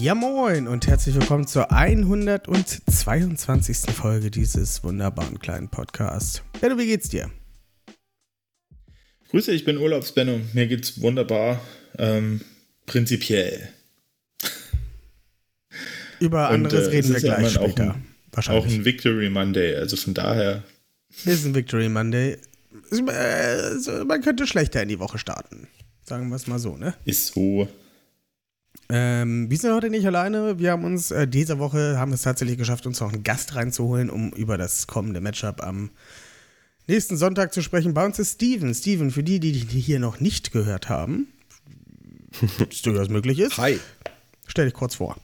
Ja moin und herzlich willkommen zur 122. Folge dieses wunderbaren kleinen Podcasts. Benno, wie geht's dir? Grüße, ich bin Urlaubsbenno. Mir geht's wunderbar. Ähm, prinzipiell. Über Und, anderes äh, reden wir ist ja gleich immer auch später. ein- Auch Wahrscheinlich. ein Victory Monday, also von daher. Ist ein Victory Monday. Äh, Man könnte schlechter in die Woche starten. Sagen wir es mal so, ne? Ist so. Ähm, wir sind heute nicht alleine. Wir haben uns äh, diese Woche haben es tatsächlich geschafft, uns noch einen Gast reinzuholen, um über das kommende Matchup am nächsten Sonntag zu sprechen. Bei uns ist Steven. Steven, für die, die die hier noch nicht gehört haben, es durchaus möglich ist, Hi. stell dich kurz vor.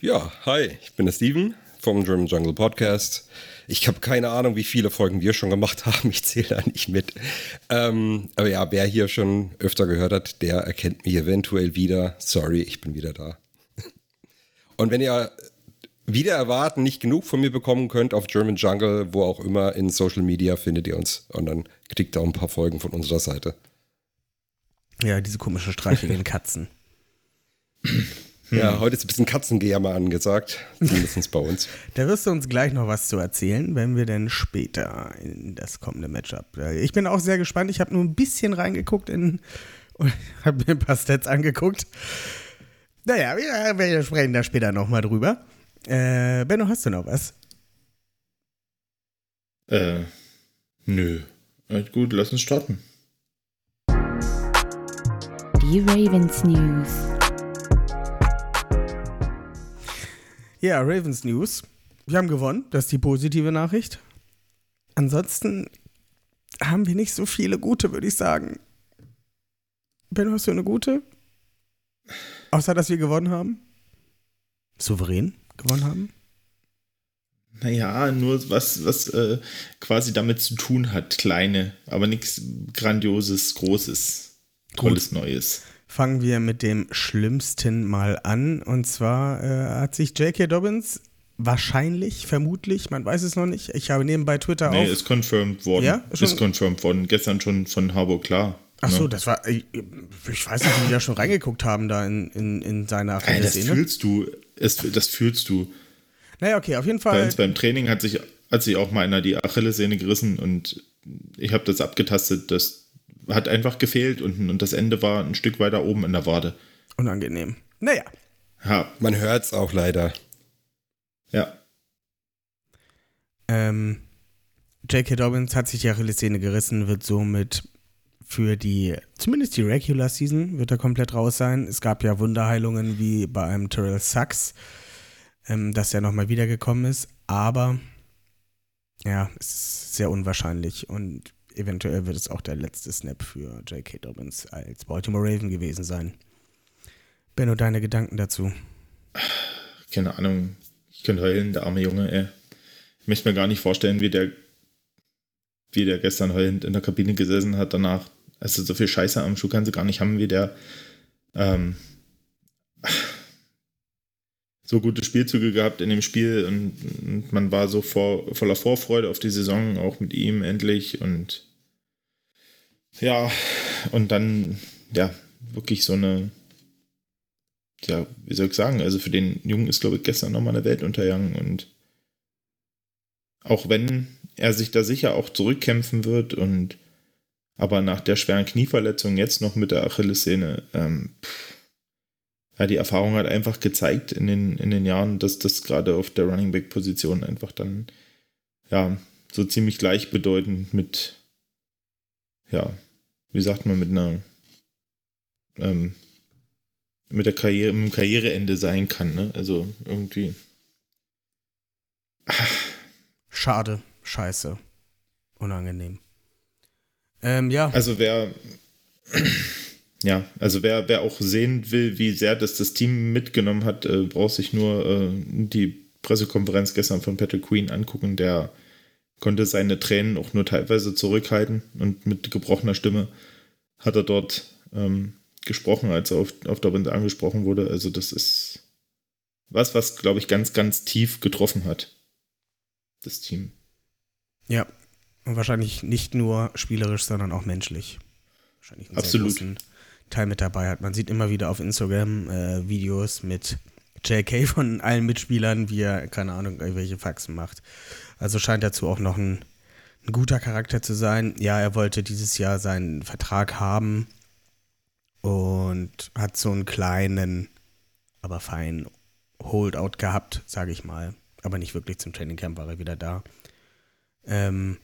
Ja, hi, ich bin der Steven vom German Jungle Podcast. Ich habe keine Ahnung, wie viele Folgen wir schon gemacht haben. Ich zähle da nicht mit. Ähm, aber ja, wer hier schon öfter gehört hat, der erkennt mich eventuell wieder. Sorry, ich bin wieder da. Und wenn ihr wieder erwarten nicht genug von mir bekommen könnt auf German Jungle, wo auch immer in Social Media findet ihr uns. Und dann kriegt ihr auch ein paar Folgen von unserer Seite. Ja, diese komische streichigen Katzen. Ja, heute ist ein bisschen Katzengejammer angesagt. Zumindest bei uns. Da wirst du uns gleich noch was zu erzählen, wenn wir dann später in das kommende Matchup. Äh, Ich bin auch sehr gespannt. Ich habe nur ein bisschen reingeguckt in und habe mir ein paar Stats angeguckt. Naja, wir, wir sprechen da später nochmal drüber. Äh, Benno, hast du noch was? Äh, nö. Äh, gut, lass uns starten. Die Ravens News. Ja, Ravens News. Wir haben gewonnen, das ist die positive Nachricht. Ansonsten haben wir nicht so viele gute, würde ich sagen. Benno, hast du eine gute? Außer, dass wir gewonnen haben? Souverän gewonnen haben? Naja, nur was, was äh, quasi damit zu tun hat. Kleine, aber nichts Grandioses, Großes, Tolles, Neues. Fangen wir mit dem Schlimmsten mal an. Und zwar äh, hat sich J.K. Dobbins wahrscheinlich, vermutlich, man weiß es noch nicht. Ich habe nebenbei Twitter Nee, auf. ist confirmed worden. Ja? Schon- Ist confirmed worden. Gestern schon von Harburg klar. Ach so, Ne? das war. Ich, ich weiß nicht, wie die da schon reingeguckt haben, da in, in, in seiner Ey, das Szene. fühlst du. Es, das fühlst du. Naja, okay, auf jeden Bei Fall. uns beim Training hat sich, hat sich auch mal einer die Achillessehne gerissen und ich habe das abgetastet. Das hat einfach gefehlt und, und das Ende war ein Stück weiter oben in der Wade. Unangenehm. Naja, Ja, Man hört es auch leider. ja. ähm, J.K. Dobbins hat sich die Achillessehne gerissen, wird somit für die, zumindest die Regular Season, wird er komplett raus sein. Es gab ja Wunderheilungen wie bei einem Terrell Sachs, ähm, dass er nochmal wiedergekommen ist, aber ja, es ist sehr unwahrscheinlich und eventuell wird es auch der letzte Snap für J.K. Dobbins als Baltimore Raven gewesen sein. Benno, deine Gedanken dazu? Keine Ahnung. Ich könnte heulen, der arme Junge, ey. Ich möchte mir gar nicht vorstellen, wie der, wie der gestern heulend in der Kabine gesessen hat danach. Also so viel Scheiße am Schuh kannst du gar nicht haben, wie der ähm, so gute Spielzüge gehabt in dem Spiel und, und man war so vor, voller Vorfreude auf die Saison, auch mit ihm endlich und ja, und dann, ja, wirklich so eine, ja, wie soll ich sagen, also für den Jungen ist, glaube ich, gestern nochmal eine Welt untergegangen und auch wenn er sich da sicher auch zurückkämpfen wird und aber nach der schweren Knieverletzung jetzt noch mit der Achillessehne, ähm, pff, ja, die Erfahrung hat einfach gezeigt in den, in den Jahren, dass das gerade auf der Running Back Position einfach dann, ja, so ziemlich gleichbedeutend mit, ja, wie sagt man, mit einer, ähm, mit der Karriere, mit dem Karriereende sein kann, ne? Also irgendwie. Schade, scheiße, unangenehm. Ähm, ja, Also wer, ja, also wer, wer auch sehen will, wie sehr das das Team mitgenommen hat, äh, braucht sich nur äh, die Pressekonferenz gestern von Patrick Queen angucken, der konnte seine Tränen auch nur teilweise zurückhalten und mit gebrochener Stimme hat er dort ähm, gesprochen, als er auf, auf der Runde angesprochen wurde. Also das ist was, was, glaube ich, ganz, ganz tief getroffen hat. Das Team. Ja, und wahrscheinlich nicht nur spielerisch, sondern auch menschlich. Wahrscheinlich einen Absolut. sehr großen Teil mit dabei hat. Man sieht immer wieder auf Instagram äh, Videos mit JK von allen Mitspielern, wie er, keine Ahnung, irgendwelche Faxen macht. Also scheint dazu auch noch ein, ein guter Charakter zu sein. Ja, er wollte dieses Jahr seinen Vertrag haben und hat so einen kleinen, aber feinen Holdout gehabt, sage ich mal. Aber nicht wirklich zum Training Camp war er wieder da. Ähm,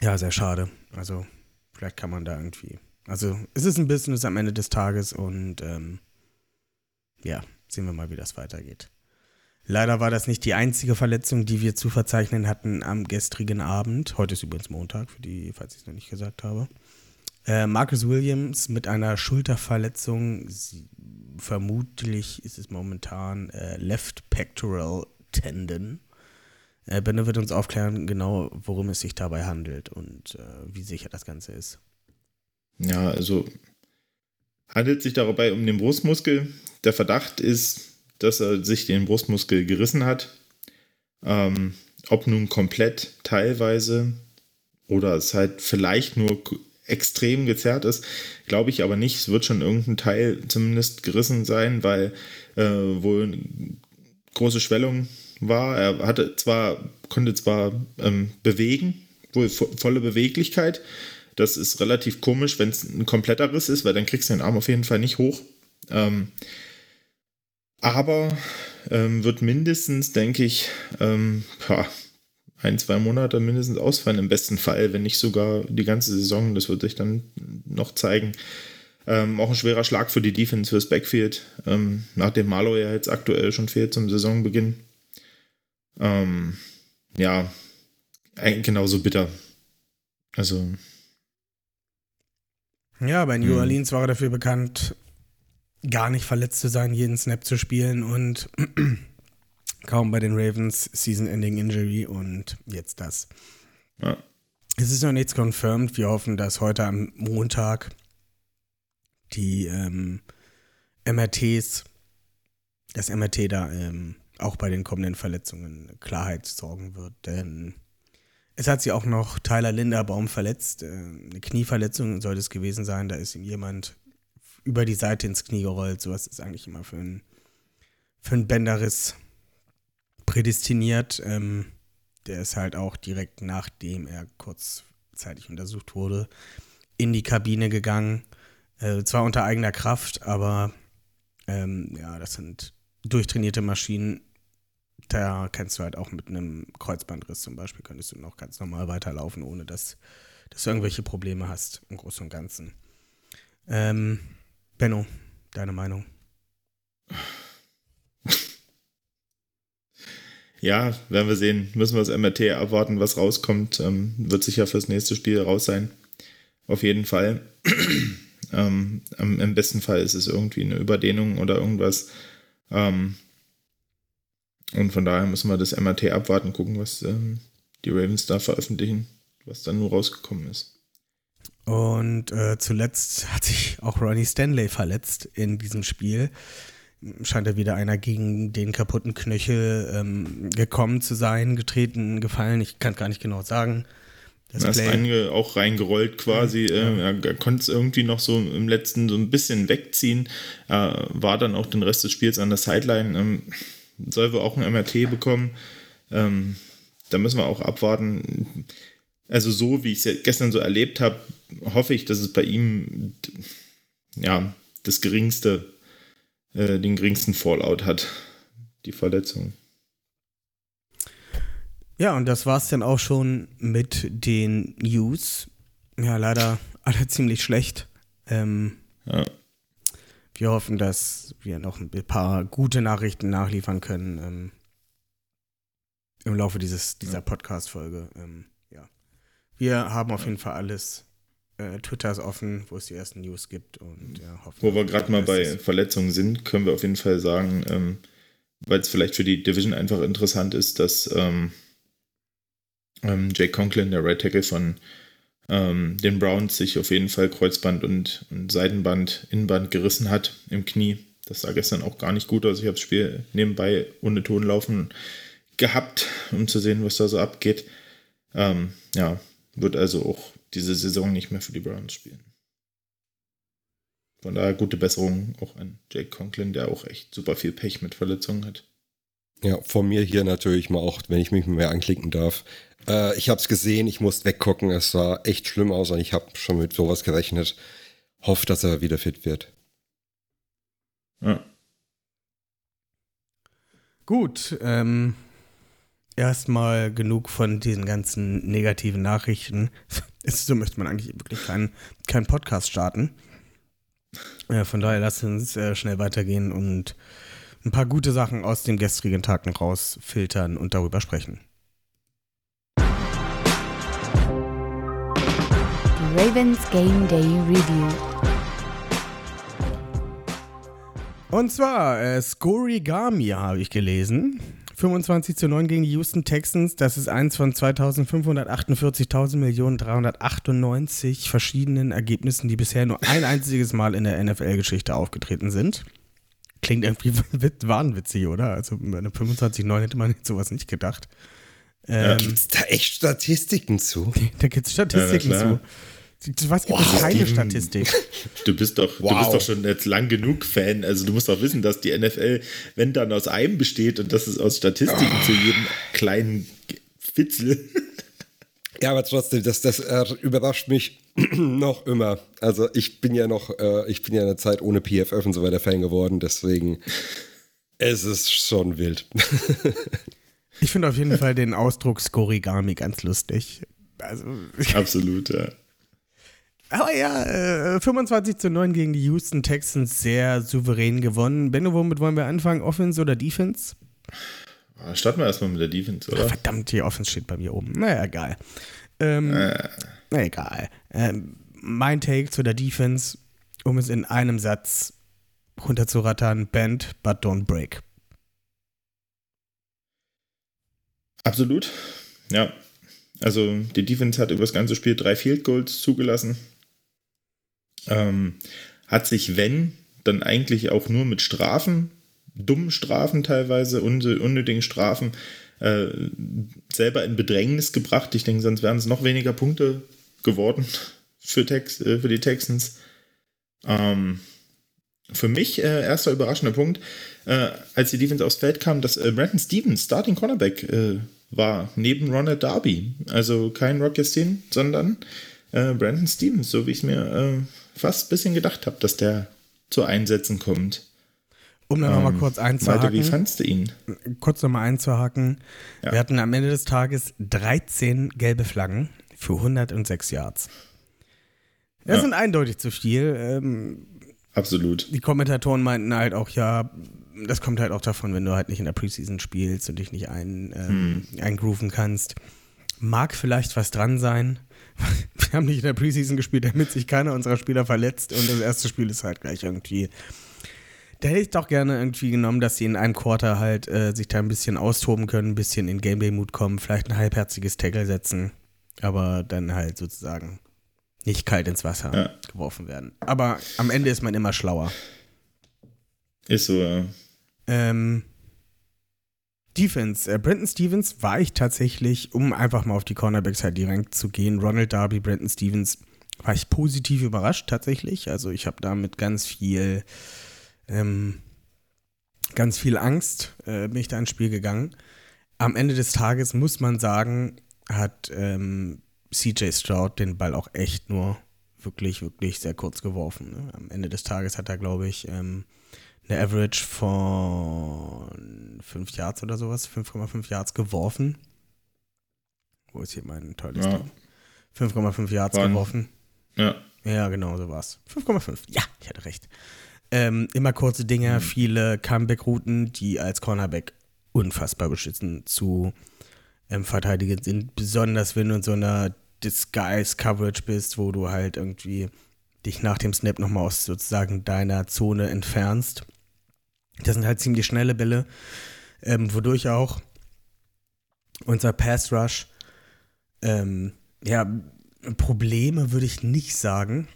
ja, sehr schade. Also, vielleicht kann man da irgendwie. Also, es ist ein Business am Ende des Tages und ähm, ja, sehen wir mal, wie das weitergeht. Leider war das nicht die einzige Verletzung, die wir zu verzeichnen hatten am gestrigen Abend. Heute ist übrigens Montag, für die, falls ich es noch nicht gesagt habe. Äh, Marcus Williams mit einer Schulterverletzung. Sie, vermutlich ist es momentan äh, Left Pectoral Tendon. Äh, Benno wird uns aufklären, genau worum es sich dabei handelt und äh, wie sicher das Ganze ist. Ja, also handelt sich dabei um den Brustmuskel. Der Verdacht ist, dass er sich den Brustmuskel gerissen hat. Ähm, ob nun komplett, teilweise oder es halt vielleicht nur extrem gezerrt ist, glaube ich aber nicht. Es wird schon irgendein Teil zumindest gerissen sein, weil äh, wohl große Schwellung war. Er hatte zwar, konnte zwar ähm, bewegen, wohl vo volle Beweglichkeit. Das ist relativ komisch, wenn es ein kompletter Riss ist, weil dann kriegst du den Arm auf jeden Fall nicht hoch. Ähm, aber ähm, wird mindestens, denke ich, ähm, ein, zwei Monate mindestens ausfallen, im besten Fall, wenn nicht sogar die ganze Saison. Das wird sich dann noch zeigen. Ähm, auch ein schwerer Schlag für die Defense fürs Backfield, ähm, nachdem Marlow ja jetzt aktuell schon fehlt zum Saisonbeginn. Ähm, ja, genauso bitter. Also. Ja, bei New Orleans war er dafür bekannt, gar nicht verletzt zu sein, jeden Snap zu spielen und kaum bei den Ravens Season-Ending Injury und jetzt das. Ja. Es ist noch nichts confirmed. Wir hoffen, dass heute am Montag die ähm, MRTs, das MRT da ähm, auch bei den kommenden Verletzungen Klarheit sorgen wird. Denn es hat sich auch noch Tyler Linderbaum verletzt. Äh, eine Knieverletzung sollte es gewesen sein. Da ist ihm jemand über die Seite ins Knie gerollt. Sowas ist eigentlich immer für einen, für einen Bänderriss prädestiniert. Ähm, der ist halt auch direkt nachdem er kurzzeitig untersucht wurde, in die Kabine gegangen. Äh, zwar unter eigener Kraft, aber ähm, ja, das sind durchtrainierte Maschinen. Da kannst du halt auch mit einem Kreuzbandriss zum Beispiel, könntest du noch ganz normal weiterlaufen, ohne dass, dass du irgendwelche Probleme hast im Großen und Ganzen. Ähm, Benno, deine Meinung? Ja, werden wir sehen. Müssen wir das MRT abwarten, was rauskommt. Ähm, wird sicher fürs nächste Spiel raus sein. Auf jeden Fall. ähm, Im besten Fall ist es irgendwie eine Überdehnung oder irgendwas. Ähm, und von daher müssen wir das MRT abwarten, gucken, was ähm, die Ravens da veröffentlichen, was dann nur rausgekommen ist. Und äh, zuletzt hat sich auch Ronnie Stanley verletzt in diesem Spiel scheint er wieder einer gegen den kaputten Knöchel ähm, gekommen zu sein, getreten, gefallen. Ich kann gar nicht genau sagen. Das ist reinge, auch reingerollt quasi. Ja. Äh, er konnte es irgendwie noch so im letzten so ein bisschen wegziehen. Äh, war dann auch den Rest des Spiels an der Sideline. Ähm, soll wohl auch ein MRT bekommen. Ähm, da müssen wir auch abwarten. Also so, wie ich es gestern so erlebt habe, hoffe ich, dass es bei ihm ja das geringste äh, den geringsten Fallout hat, die Verletzung. Ja, und das war es dann auch schon mit den News. Ja, leider alle ziemlich schlecht. Ähm, ja. Wir hoffen, dass wir noch ein paar gute Nachrichten nachliefern können ähm, im Laufe dieses, dieser ja. Podcast-Folge. Ähm, ja. Wir haben auf jeden Fall alles äh, Twitter ist offen, wo es die ersten News gibt. Und, ja, wo wir gerade mal bei Verletzungen sind, können wir auf jeden Fall sagen, ähm, weil es vielleicht für die Division einfach interessant ist, dass ähm, ähm, Jake Conklin, der Right Tackle von ähm, den Browns, sich auf jeden Fall Kreuzband und, und Seitenband, Innenband gerissen hat im Knie. Das sah gestern auch gar nicht gut aus. Ich habe das Spiel nebenbei ohne Ton laufen gehabt, um zu sehen, was da so abgeht. Ähm, ja, wird also auch diese Saison nicht mehr für die Browns spielen. Von daher gute Besserung auch an Jake Conklin, der auch echt super viel Pech mit Verletzungen hat. Ja, von mir hier natürlich mal auch, wenn ich mich mehr anklicken darf. Äh, ich habe es gesehen, ich musste weggucken, es sah echt schlimm aus und ich habe schon mit sowas gerechnet. Hoffe, dass er wieder fit wird. Ja. Gut, ähm, erstmal genug von diesen ganzen negativen Nachrichten. so möchte man eigentlich wirklich keinen kein Podcast starten. Ja, von daher lasst uns äh, schnell weitergehen und ein paar gute Sachen aus dem gestrigen Tag noch rausfiltern und darüber sprechen. Ravens Game Day Review. Und zwar äh, Scorigami habe ich gelesen. 25 zu 9 gegen die Houston Texans. Das ist eins von 2548.398 verschiedenen Ergebnissen, die bisher nur ein einziges Mal in der NFL-Geschichte aufgetreten sind. Klingt irgendwie wahnwitzig, oder? Also bei einer 25-9 hätte man sowas nicht gedacht. Ähm, gibt es da echt Statistiken zu? Da gibt es Statistiken ja, zu. Was gibt wow, es keine Statistik? Du bist doch, wow. du bist doch schon jetzt lang genug Fan. Also du musst doch wissen, dass die NFL, wenn dann aus einem besteht und das ist aus Statistiken oh. zu jedem kleinen Fitzel. Ja, aber trotzdem, das, das äh, überrascht mich noch immer. Also ich bin ja noch, äh, ich bin ja in der Zeit ohne PFF und so weiter Fan geworden, deswegen es ist schon wild. ich finde auf jeden Fall den Ausdruck Skorigami ganz lustig. Also, Absolut, ja. Aber ja, äh, 25 zu 9 gegen die Houston Texans sehr souverän gewonnen. Benno, womit wollen wir anfangen? Offense oder Defense? Ah, starten wir erstmal mit der Defense, oder? Ach, verdammt, die Offense steht bei mir oben. Naja, egal. Ähm, äh. Na egal. Ähm, mein Take zu der Defense, um es in einem Satz runterzurattern: Bend, but don't break. Absolut. Ja. Also die Defense hat über das ganze Spiel drei Field Goals zugelassen. Ähm, hat sich, wenn, dann eigentlich auch nur mit Strafen, dummen Strafen teilweise, unnötigen Strafen, äh, selber in Bedrängnis gebracht. Ich denke, sonst wären es noch weniger Punkte geworden für, Tex äh, für die Texans. Ähm, für mich äh, erster überraschender Punkt, äh, als die Defense aufs Feld kam, dass äh, Brandon Stevens Starting Cornerback äh, war, neben Ronald Darby. Also kein Rock Yastin, sondern äh, Brandon Stevens, so wie ich es mir äh, fast ein bisschen gedacht habe, dass der zu Einsätzen kommt. Um ähm, nochmal kurz einzuhaken. Malte, wie fandst du ihn? Kurz nochmal einzuhaken. Ja. Wir hatten am Ende des Tages 13 gelbe Flaggen für 106 Yards. Das ja. sind eindeutig zu viel. Ähm, Absolut. Die Kommentatoren meinten halt auch, ja, das kommt halt auch davon, wenn du halt nicht in der Preseason spielst und dich nicht ein, ähm, hm. eingrooven kannst. Mag vielleicht was dran sein. Wir haben nicht in der Preseason gespielt, damit sich keiner unserer Spieler verletzt und das erste Spiel ist halt gleich irgendwie. Da hätte ich doch gerne irgendwie genommen, dass sie in einem Quarter halt äh, sich da ein bisschen austoben können, ein bisschen in Gameplay-Mut kommen, vielleicht ein halbherziges Tackle setzen, aber dann halt sozusagen nicht kalt ins Wasser ja. geworfen werden. Aber am Ende ist man immer schlauer. Ist so, ja. Ähm, Defense. Äh, Brandon Stevens war ich tatsächlich, um einfach mal auf die Cornerbacks halt direkt zu gehen. Ronald Darby, Brandon Stevens, war ich positiv überrascht tatsächlich. Also ich habe damit ganz viel, ähm, ganz viel Angst äh, bin ich da ins Spiel gegangen. Am Ende des Tages muss man sagen, hat ähm, CJ Stroud den Ball auch echt nur wirklich, wirklich sehr kurz geworfen. Ne? Am Ende des Tages hat er, glaube ich, ähm, eine Average von 5 Yards oder sowas, 5,5 Yards geworfen. Wo ist hier mein tolles ja. 5,5 Yards Waren. geworfen. Ja. Ja, genau, so war's. 5,5. Ja, ich hatte recht. Ähm, immer kurze Dinge, mhm. viele Comeback-Routen, die als Cornerback unfassbar beschützen zu ähm, verteidigen sind. Besonders wenn du in so einer Disguise-Coverage bist, wo du halt irgendwie dich nach dem Snap nochmal aus sozusagen deiner Zone entfernst Das sind halt ziemlich schnelle Bälle, ähm, wodurch auch unser Pass Rush, ähm, ja, Probleme würde ich nicht sagen,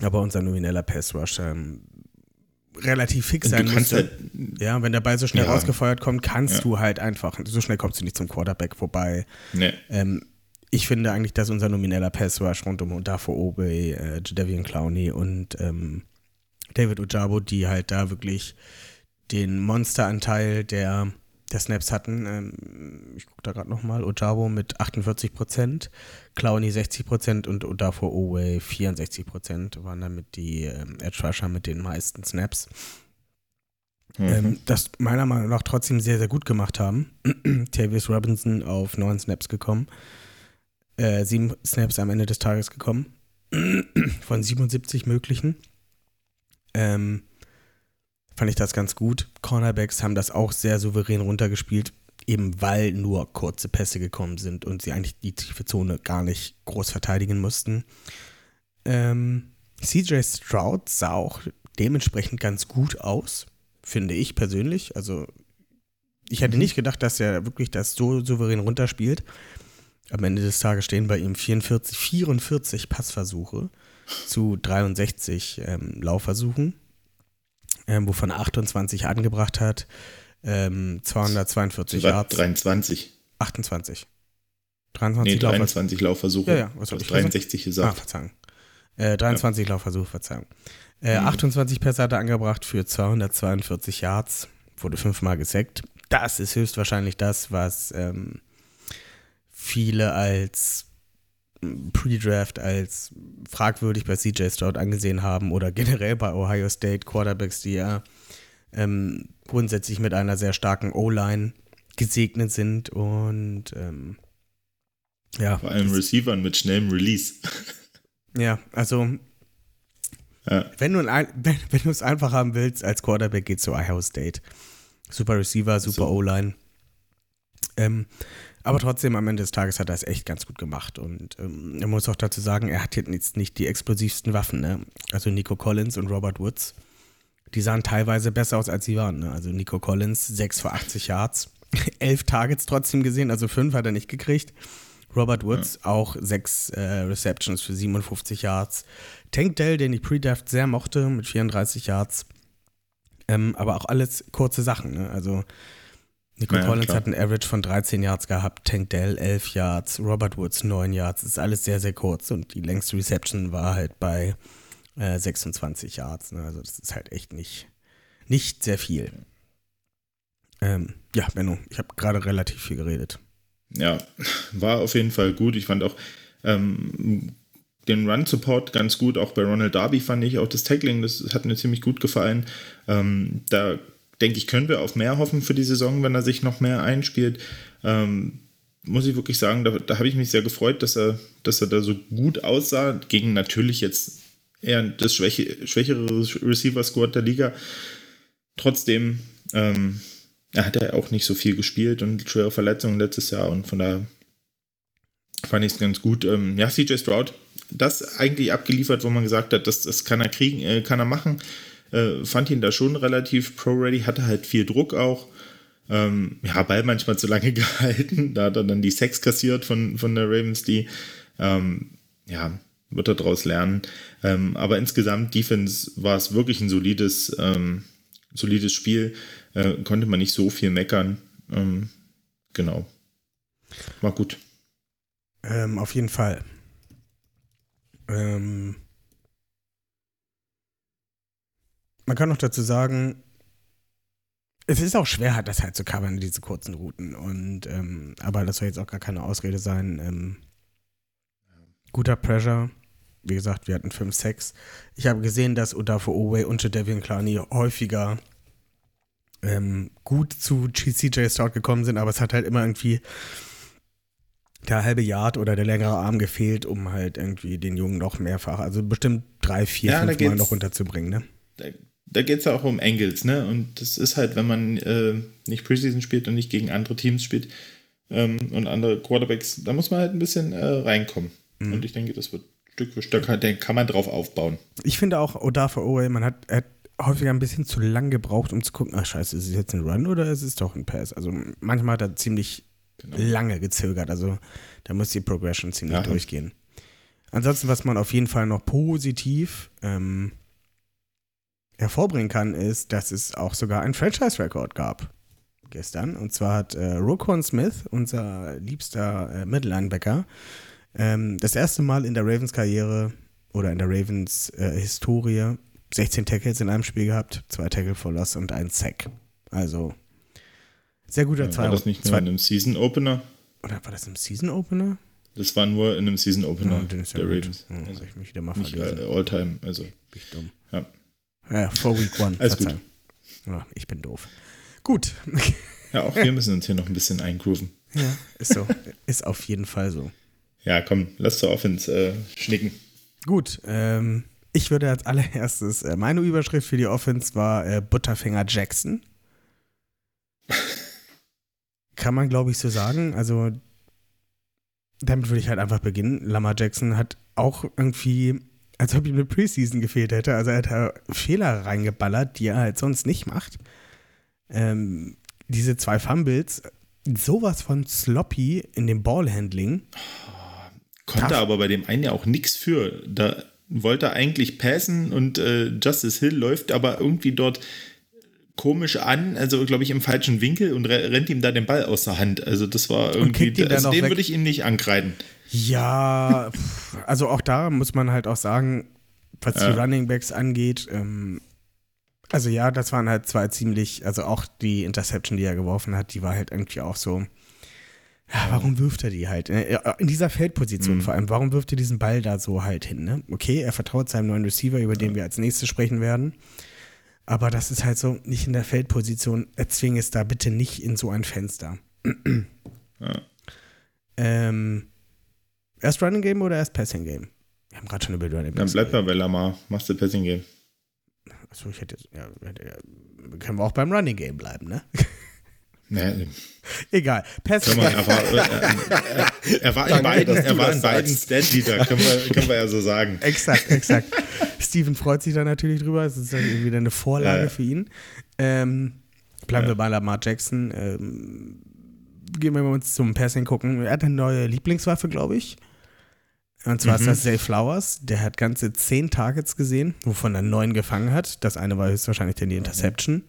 aber unser nomineller Pass Rush ähm, relativ fix sein müsste. halt, ja, wenn der Ball so schnell Ja. rausgefeuert kommt, kannst Ja. du halt einfach, so schnell kommst du nicht zum Quarterback vorbei. ne, Ähm, ich finde eigentlich, dass unser nomineller Pass Rush rund um Odafo Obey, äh, Jadavian Clowney und ähm, David Ojabo, die halt da wirklich den Monsteranteil der, der Snaps hatten. Ähm, ich gucke da gerade nochmal. Ojabo mit 48%, Clowney 60% und Odafo Obey 64% waren damit die ähm, Edge Rusher mit den meisten Snaps. Mhm. Ähm, das meiner Meinung nach trotzdem sehr, sehr gut gemacht haben. Tavius Robinson auf neun Snaps gekommen. Äh, sieben Snaps am Ende des Tages gekommen. Von 77 möglichen. Ähm, fand ich das ganz gut. Cornerbacks haben das auch sehr souverän runtergespielt, eben weil nur kurze Pässe gekommen sind und sie eigentlich die tiefe Zone gar nicht groß verteidigen mussten. Ähm, CJ Stroud sah auch dementsprechend ganz gut aus, finde ich persönlich. Also ich hätte nicht gedacht, dass er wirklich das so souverän runterspielt. Am Ende des Tages stehen bei ihm 44, 44 Passversuche zu 63 ähm, Laufversuchen, ähm, wovon er 28 angebracht hat, ähm, 242 war Yards, 23. 28. 23 Nee, Laufversuche. 23 Laufversuche. Ja, ja, was hab Du ich hast 63 Ah, gesagt. Verzeihung. Äh, 23 Laufversuche, Verzeihung. Äh, Mhm. 28 Pässe hat er angebracht für 242 Yards, wurde fünfmal gesackt. Das ist höchstwahrscheinlich das, was ähm, viele als Pre-Draft als fragwürdig bei CJ Stroud angesehen haben oder generell bei Ohio State Quarterbacks, die ja ähm, grundsätzlich mit einer sehr starken O-Line gesegnet sind und ähm, ja, Vor allem Receivern mit schnellem Release. ja, also Ja. wenn du, ein, wenn, wenn du es einfach haben willst, als Quarterback geht zu Ohio State. Super Receiver, super So. O-Line. Ähm, aber trotzdem, am Ende des Tages hat er es echt ganz gut gemacht. Und ähm, man muss auch dazu sagen, er hat jetzt nicht die explosivsten Waffen. Ne? Also Nico Collins und Robert Woods, die sahen teilweise besser aus, als sie waren. Ne? Also Nico Collins, 6 für 80 Yards, 11 Targets trotzdem gesehen, also 5 hat er nicht gekriegt. Robert Woods auch 6 äh, Receptions für 57 Yards. Tank Dell, den ich Pre-Draft sehr mochte, mit 34 Yards. Ähm, aber auch alles kurze Sachen. Ne? Also Nico Ja, Collins klar. hat einen Average von 13 Yards gehabt, Tank Dell 11 Yards, Robert Woods 9 Yards. Das ist alles sehr, sehr kurz. Und die längste Reception war halt bei äh, 26 Yards. Ne? Also das ist halt echt nicht, nicht sehr viel. Ähm, ja, Benno, ich habe gerade relativ viel geredet. Ja, war auf jeden Fall gut. Ich fand auch ähm, den Run-Support ganz gut. Auch bei Ronald Darby fand ich auch das Tackling, das hat mir ziemlich gut gefallen. Ähm, da denke ich, können wir auf mehr hoffen für die Saison, wenn er sich noch mehr einspielt. Ähm, muss ich wirklich sagen, da, da habe ich mich sehr gefreut, dass er, dass er da so gut aussah. Gegen natürlich jetzt eher das schwäche, schwächere Receiver-Squad der Liga. Trotzdem ähm, er hat ja auch nicht so viel gespielt und schwere Verletzungen letztes Jahr und von daher fand ich es ganz gut. Ähm, ja, CJ Stroud, das eigentlich abgeliefert, wo man gesagt hat, das, das kann er kriegen, äh, kann er machen. Äh, fand ihn da schon relativ pro-ready, hatte halt viel Druck auch. Ähm, ja, Ball manchmal zu lange gehalten. Da hat er dann die Sex kassiert von, von der Ravens, die ähm, ja, wird er daraus lernen. Ähm, aber insgesamt, Defense war es wirklich ein solides, ähm, solides Spiel. Äh, konnte man nicht so viel meckern. Ähm, genau. War gut. Ähm, auf jeden Fall. Ähm, man kann noch dazu sagen, es ist auch schwer, das halt zu covern, diese kurzen Routen. Und ähm, aber das soll jetzt auch gar keine Ausrede sein. Ähm, guter Pressure. Wie gesagt, wir hatten 5-6. Ich habe gesehen, dass Odafo Owe und Jadavian Clowney häufiger ähm, gut zu CJ Stroud gekommen sind, aber es hat halt immer irgendwie der halbe Yard oder der längere Arm gefehlt, um halt irgendwie den Jungen noch mehrfach, also bestimmt drei, vier, Ja, fünf Mal noch runterzubringen, ne? Da, da geht es ja auch um Angles, ne? Und das ist halt, wenn man äh, nicht Preseason spielt und nicht gegen andere Teams spielt ähm, und andere Quarterbacks, da muss man halt ein bisschen äh, reinkommen. Mhm. Und ich denke, das wird Stück für Stück, halt, da kann man drauf aufbauen. Ich finde auch Odafe Owe, man hat, hat häufiger ein bisschen zu lang gebraucht, um zu gucken, ach scheiße, ist es jetzt ein Run oder ist es doch ein Pass? Also manchmal hat er ziemlich Genau. lange gezögert. Also da muss die Progression ziemlich Ja. durchgehen. Ansonsten, was man auf jeden Fall noch positiv ähm, hervorbringen kann, ist, dass es auch sogar einen Franchise-Rekord gab gestern. Und zwar hat äh, Roquan Smith, unser liebster äh, Mittellinebacker, ähm, das erste Mal in der Ravens-Karriere oder in der Ravens-Historie 16 Tackles in einem Spiel gehabt, zwei Tackle for Loss und ein Sack. Also sehr guter zwei, War das nicht nur in einem Season Opener? oder war das im Season Opener? Das war nur in einem Season Opener ja der gut. Ravens. Ja, Also ich mich wieder mal verlesen. äh, All-Time. Also, Bin ich dumm. ja. Ja, vor Week One. Alles gut. Ja, ich bin doof. Gut. ja, auch wir müssen uns hier noch ein bisschen eingrooven. ja, ist so. Ist auf jeden Fall so. Ja, komm, lass zur Offense äh, schnicken. Gut, ähm, ich würde als allererstes, äh, meine Überschrift für die Offense war äh, Butterfinger Jackson. Kann man, glaube ich, so sagen. Also, damit würde ich halt einfach beginnen. Lamar Jackson hat auch irgendwie, als ob ihm eine Preseason gefehlt hätte. Also, er hat da Fehler reingeballert, die er halt sonst nicht macht. Ähm, diese zwei Fumbles, sowas von sloppy in dem Ballhandling. Konnte Tough. aber bei dem einen ja auch nichts für. Da wollte er eigentlich passen und äh, Justice Hill läuft aber irgendwie dort komisch an, also glaube ich im falschen Winkel und re rennt ihm da den Ball aus der Hand. Also das war irgendwie, also den würde ich ihm nicht ankreiden. Ja, also auch da muss man halt auch sagen, was Ja. die Running Backs angeht, ähm, also ja, das waren halt zwei ziemlich, also auch die Interception, die er geworfen hat, die war halt irgendwie auch so, ja, warum wirft er die halt? Äh, In dieser Feldposition Mhm. vor allem, warum wirft er diesen Ball da so halt hin? Ne? Okay, er vertraut seinem neuen Receiver, über den wir als nächstes sprechen werden. Aber das ist halt so nicht in der Feldposition. Erzwing es da bitte nicht in so ein Fenster. Ja. Ähm, erst Running Game oder erst Passing Game? Wir haben gerade schon über Running Dann Games bleib mal bei Lamar, machst du Passing Game. Achso, ich hätte, ja, hätte, ja, können wir auch beim Running Game bleiben, ne? Nee, Egal. Kann man, er war, äh, er war in beiden, er war in beiden sagst. Stat-Leader, können wir, können wir ja so sagen. Exakt, exakt. Steven freut sich da natürlich drüber. Es ist dann irgendwie wieder eine Vorlage Ja, für ihn. Ähm, bleiben Ja. wir bei Lamar Jackson. Ähm, gehen wir uns zum Passing gucken. Er hat eine neue Lieblingswaffe, glaube ich. Und zwar Mhm. ist das Zay Flowers. Der hat ganze zehn Targets gesehen, wovon er neun gefangen hat. Das eine war höchstwahrscheinlich dann die Interception.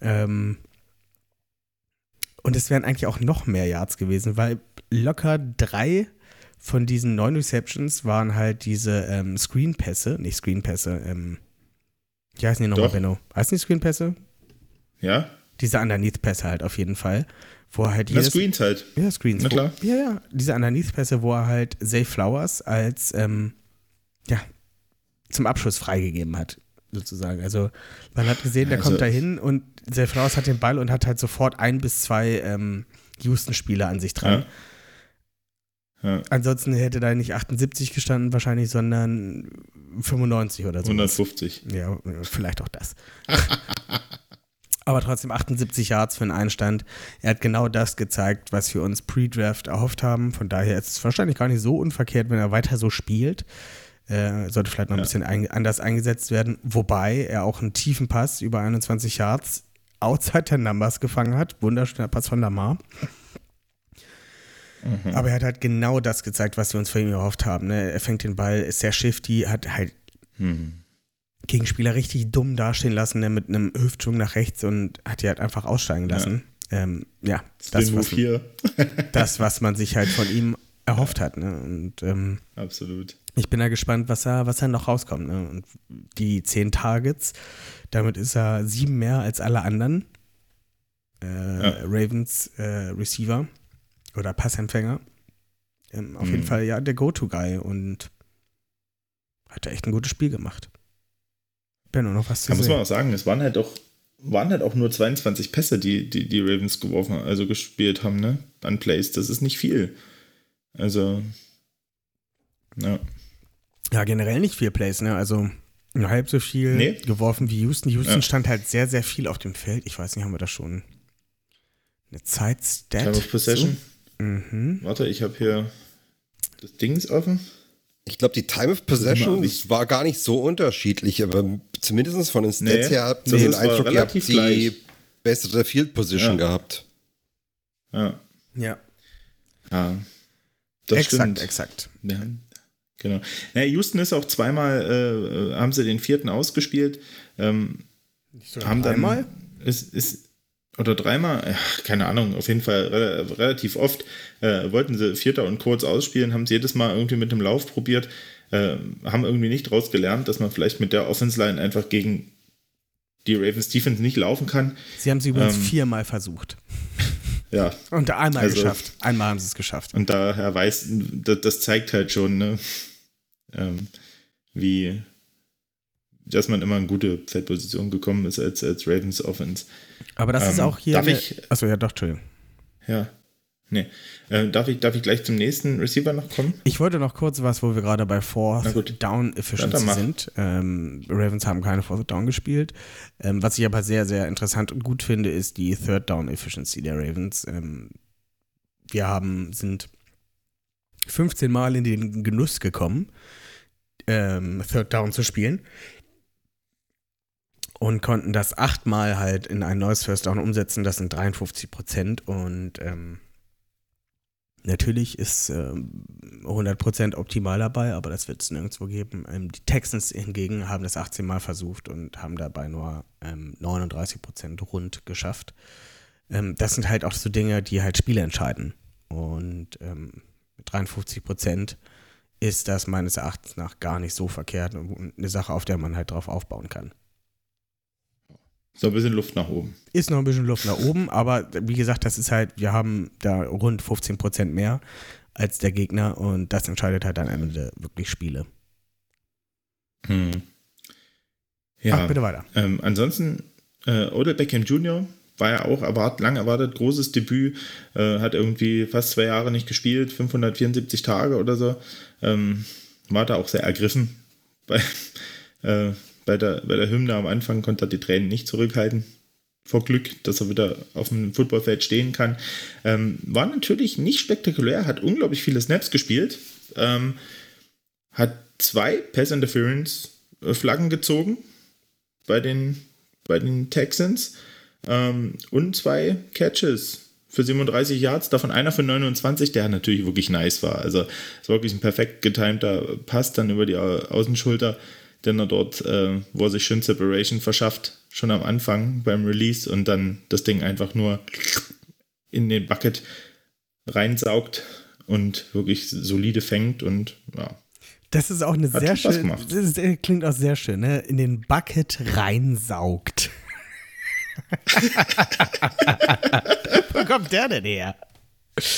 Ähm, und es wären eigentlich auch noch mehr Yards gewesen, weil locker drei von diesen neun Receptions waren halt diese ähm, Screen-Pässe, nicht Screen-Pässe, ähm, wie heißen die nochmal. Benno? Heißen die Screen-Pässe? Ja, Diese Underneath-Pässe halt auf jeden Fall. Wo er halt na jedes, Screens halt. ja, Screens. Na klar. Wo, ja, ja. Diese Underneath-Pässe, wo er halt Zay Flowers als, ähm, ja, zum Abschluss freigegeben hat, sozusagen. Also, man hat gesehen, der Also- kommt da hin und Flowers hat den Ball und hat halt sofort ein bis zwei ähm, Houston-Spieler an sich dran. Ja. Ja, Ansonsten hätte da nicht 78 gestanden, wahrscheinlich, sondern 95 oder so. 150. Ja, vielleicht auch das. Aber trotzdem 78 Yards für einen Einstand. Er hat genau das gezeigt, was wir uns pre-Draft erhofft haben. Von daher ist es wahrscheinlich gar nicht so unverkehrt, wenn er weiter so spielt. Äh, sollte vielleicht noch ein Ja. bisschen ein, anders eingesetzt werden. Wobei er auch einen tiefen Pass über 21 Yards outside der Numbers gefangen hat. Wunderschöner Pass von Lamar. Mhm. Aber er hat halt genau das gezeigt, was wir uns von ihm erhofft haben. Ne? Er fängt den Ball, ist sehr shifty, hat halt Mhm. Gegenspieler richtig dumm dastehen lassen, ne, mit einem Hüftschwung nach rechts und hat die halt einfach aussteigen lassen. Ja, ähm, ja das, was, hier. das, was man sich halt von ihm erhofft hat. Ne? Und ähm, Absolut. Ich bin da gespannt, was er, was er noch rauskommt. Ne? Und die zehn Targets, damit ist er sieben mehr als alle anderen äh, Ravens äh, Receiver oder Passempfänger. Ähm, auf jeden Mhm. Fall ja der Go-To-Guy und hat da echt ein gutes Spiel gemacht. Benno, noch was zu Da muss man sehen? auch sagen, es waren halt auch, waren halt auch nur 22 Pässe, die die, die Ravens geworfen, also gespielt haben, ne? An Plays. Das ist nicht viel. Also, ja. Ja, generell nicht viel Plays, ne? Also nur halb so viel Nee. geworfen wie Houston. Houston Ja. stand halt sehr, sehr viel auf dem Feld. Ich weiß nicht, haben wir da schon eine Zeitstat? Time of Possession. So? Mhm. Warte, ich habe hier das Dings offen. Ich glaube, die Time of Possession war gar nicht so unterschiedlich, aber zumindest von den Stats Nee, her habt ihr den Eindruck, ihr habt die gleich. bessere Field Position Ja. gehabt. Ja, Ja, ja. Das exakt, stimmt. exakt. Ja, genau. Ja, Houston ist auch zweimal, äh, haben sie den vierten ausgespielt. Ähm, haben dann, dreimal? Ist, ist, oder dreimal, ja, keine Ahnung, auf jeden Fall re relativ oft äh, wollten sie Vierter und kurz ausspielen, haben es jedes Mal irgendwie mit dem Lauf probiert, äh, haben irgendwie nicht daraus gelernt, dass man vielleicht mit der Offense Line einfach gegen die Ravens Defense nicht laufen kann. Sie haben es übrigens Ähm, viermal versucht. Ja, Und einmal also- geschafft. Einmal haben sie es geschafft. Und daher weiß, das, das zeigt halt schon, ne, ähm, wie, dass man immer in gute Feldposition gekommen ist als, als Ravens Offense. Aber das ist Ähm, auch hier. darf eine- ich- Achso, ja, doch, Entschuldigung. Ja. Nee. Äh, darf, ich, darf ich gleich zum nächsten Receiver noch kommen? Ich wollte noch kurz was, wo wir gerade bei Fourth. Down Efficiency sind. Ähm, Ravens haben keine Fourth Down gespielt. Ähm, was ich aber sehr, sehr interessant und gut finde, ist die Third Down Efficiency der Ravens. Ähm, wir haben, sind 15 Mal in den Genuss gekommen, ähm, Third Down zu spielen. Und konnten das achtmal halt in ein neues First Down umsetzen. Das sind 53 Prozent. Und ähm, Natürlich ist ähm, 100% optimal dabei, aber das wird es nirgendwo geben. Ähm, die Texans hingegen haben das 18 Mal versucht und haben dabei nur ähm, 39% rund geschafft. Ähm, das sind halt auch so Dinge, die halt Spiele entscheiden. Und ähm, mit 53% ist das meines Erachtens nach gar nicht so verkehrt und eine Sache, auf der man halt drauf aufbauen kann. So ein bisschen Luft nach oben. Ist noch ein bisschen Luft nach oben, aber wie gesagt, das ist halt, wir haben da rund 15% mehr als der Gegner und das entscheidet halt am Ende wirklich Spiele. Hm. Ja. Ach, bitte weiter. Ähm, ansonsten, äh, Odell Beckham Jr. war ja auch erwart, lang erwartet, großes Debüt, äh, hat irgendwie fast zwei Jahre nicht gespielt, 574 Tage oder so. Ähm, war da auch sehr ergriffen bei, äh, bei, der, bei der Hymne am Anfang, konnte er die Tränen nicht zurückhalten. Vor Glück, dass er wieder auf dem Footballfeld stehen kann. Ähm, war natürlich nicht spektakulär, hat unglaublich viele Snaps gespielt, ähm, hat zwei Pass Interference äh, gezogen bei den, bei den Texans ähm, und zwei Catches für 37 Yards, davon einer für 29, der natürlich wirklich nice war. Also es war wirklich ein perfekt getimter Pass dann über die Au- Außenschulter, den er dort, äh, wo er sich schön Separation verschafft, schon am Anfang beim Release und dann das Ding einfach nur in den Bucket reinsaugt und wirklich solide fängt und ja, Das ist auch eine Hat sehr schon Spaß schön, gemacht. das äh, klingt auch sehr schön, ne? In den Bucket reinsaugt. Wo kommt der denn her?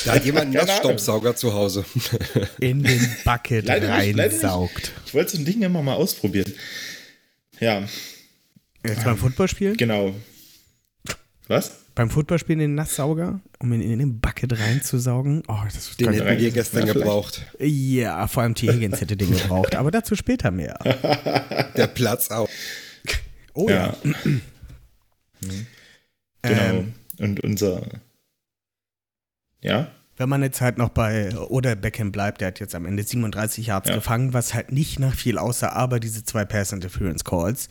Da hat jemand einen. Nassstaubsauger zu Hause. In den Bucket Leider nicht, leider nicht. reinsaugt. ich wollte so ein Ding immer mal ausprobieren. Ja, Jetzt beim Footballspielen? genau. Was? Beim Footballspielen den Nasssauger, um ihn in den Bucket reinzusaugen. Oh, das Den hätten wir gestern Ja, vielleicht. gebraucht. Ja, vor allem T. Higgins hätte den gebraucht, aber dazu später mehr. Der Platz auch. Oh ja. Ja, genau. Ähm, Und unser. Ja? wenn man jetzt halt noch bei oder Beckham bleibt, der hat jetzt am Ende 37 Yards Ja. gefangen, was halt nicht nach viel aussah, aber diese zwei Pass Interference Calls.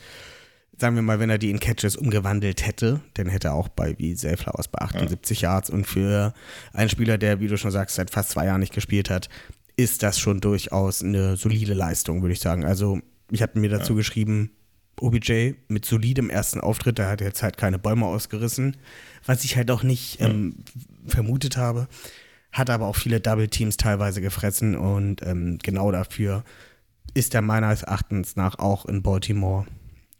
Sagen wir mal, wenn er die in Catches umgewandelt hätte, dann hätte er auch bei wie Zayflowers bei 78 Yards und für einen Spieler, der, wie du schon sagst, seit fast zwei Jahren nicht gespielt hat, ist das schon durchaus eine solide Leistung, würde ich sagen. Also, ich habe mir dazu geschrieben, OBJ mit solidem ersten Auftritt, da hat er jetzt halt keine Bäume ausgerissen, was ich halt auch nicht ähm, vermutet habe, hat aber auch viele Double Teams teilweise gefressen und ähm, genau dafür ist er meines Erachtens nach auch in Baltimore,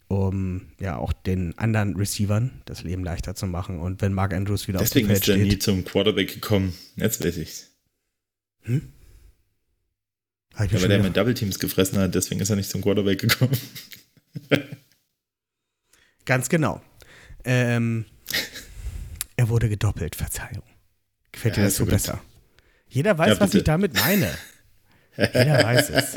um ja auch den anderen Receivern das Leben leichter zu machen. Und wenn Mark Andrews wieder Deswegen auf ist dem er Feld nie steht, zum Quarterback gekommen. Jetzt weiß ich's. ich Ja, weil der gedacht. mit Double Teams gefressen hat, deswegen ist er nicht zum Quarterback gekommen. Ganz genau. Ähm, er wurde gedoppelt, Verzeihung. Gefällt dir Ja, das ist so besser? Jeder weiß, Ja, was ich damit meine. Jeder weiß es.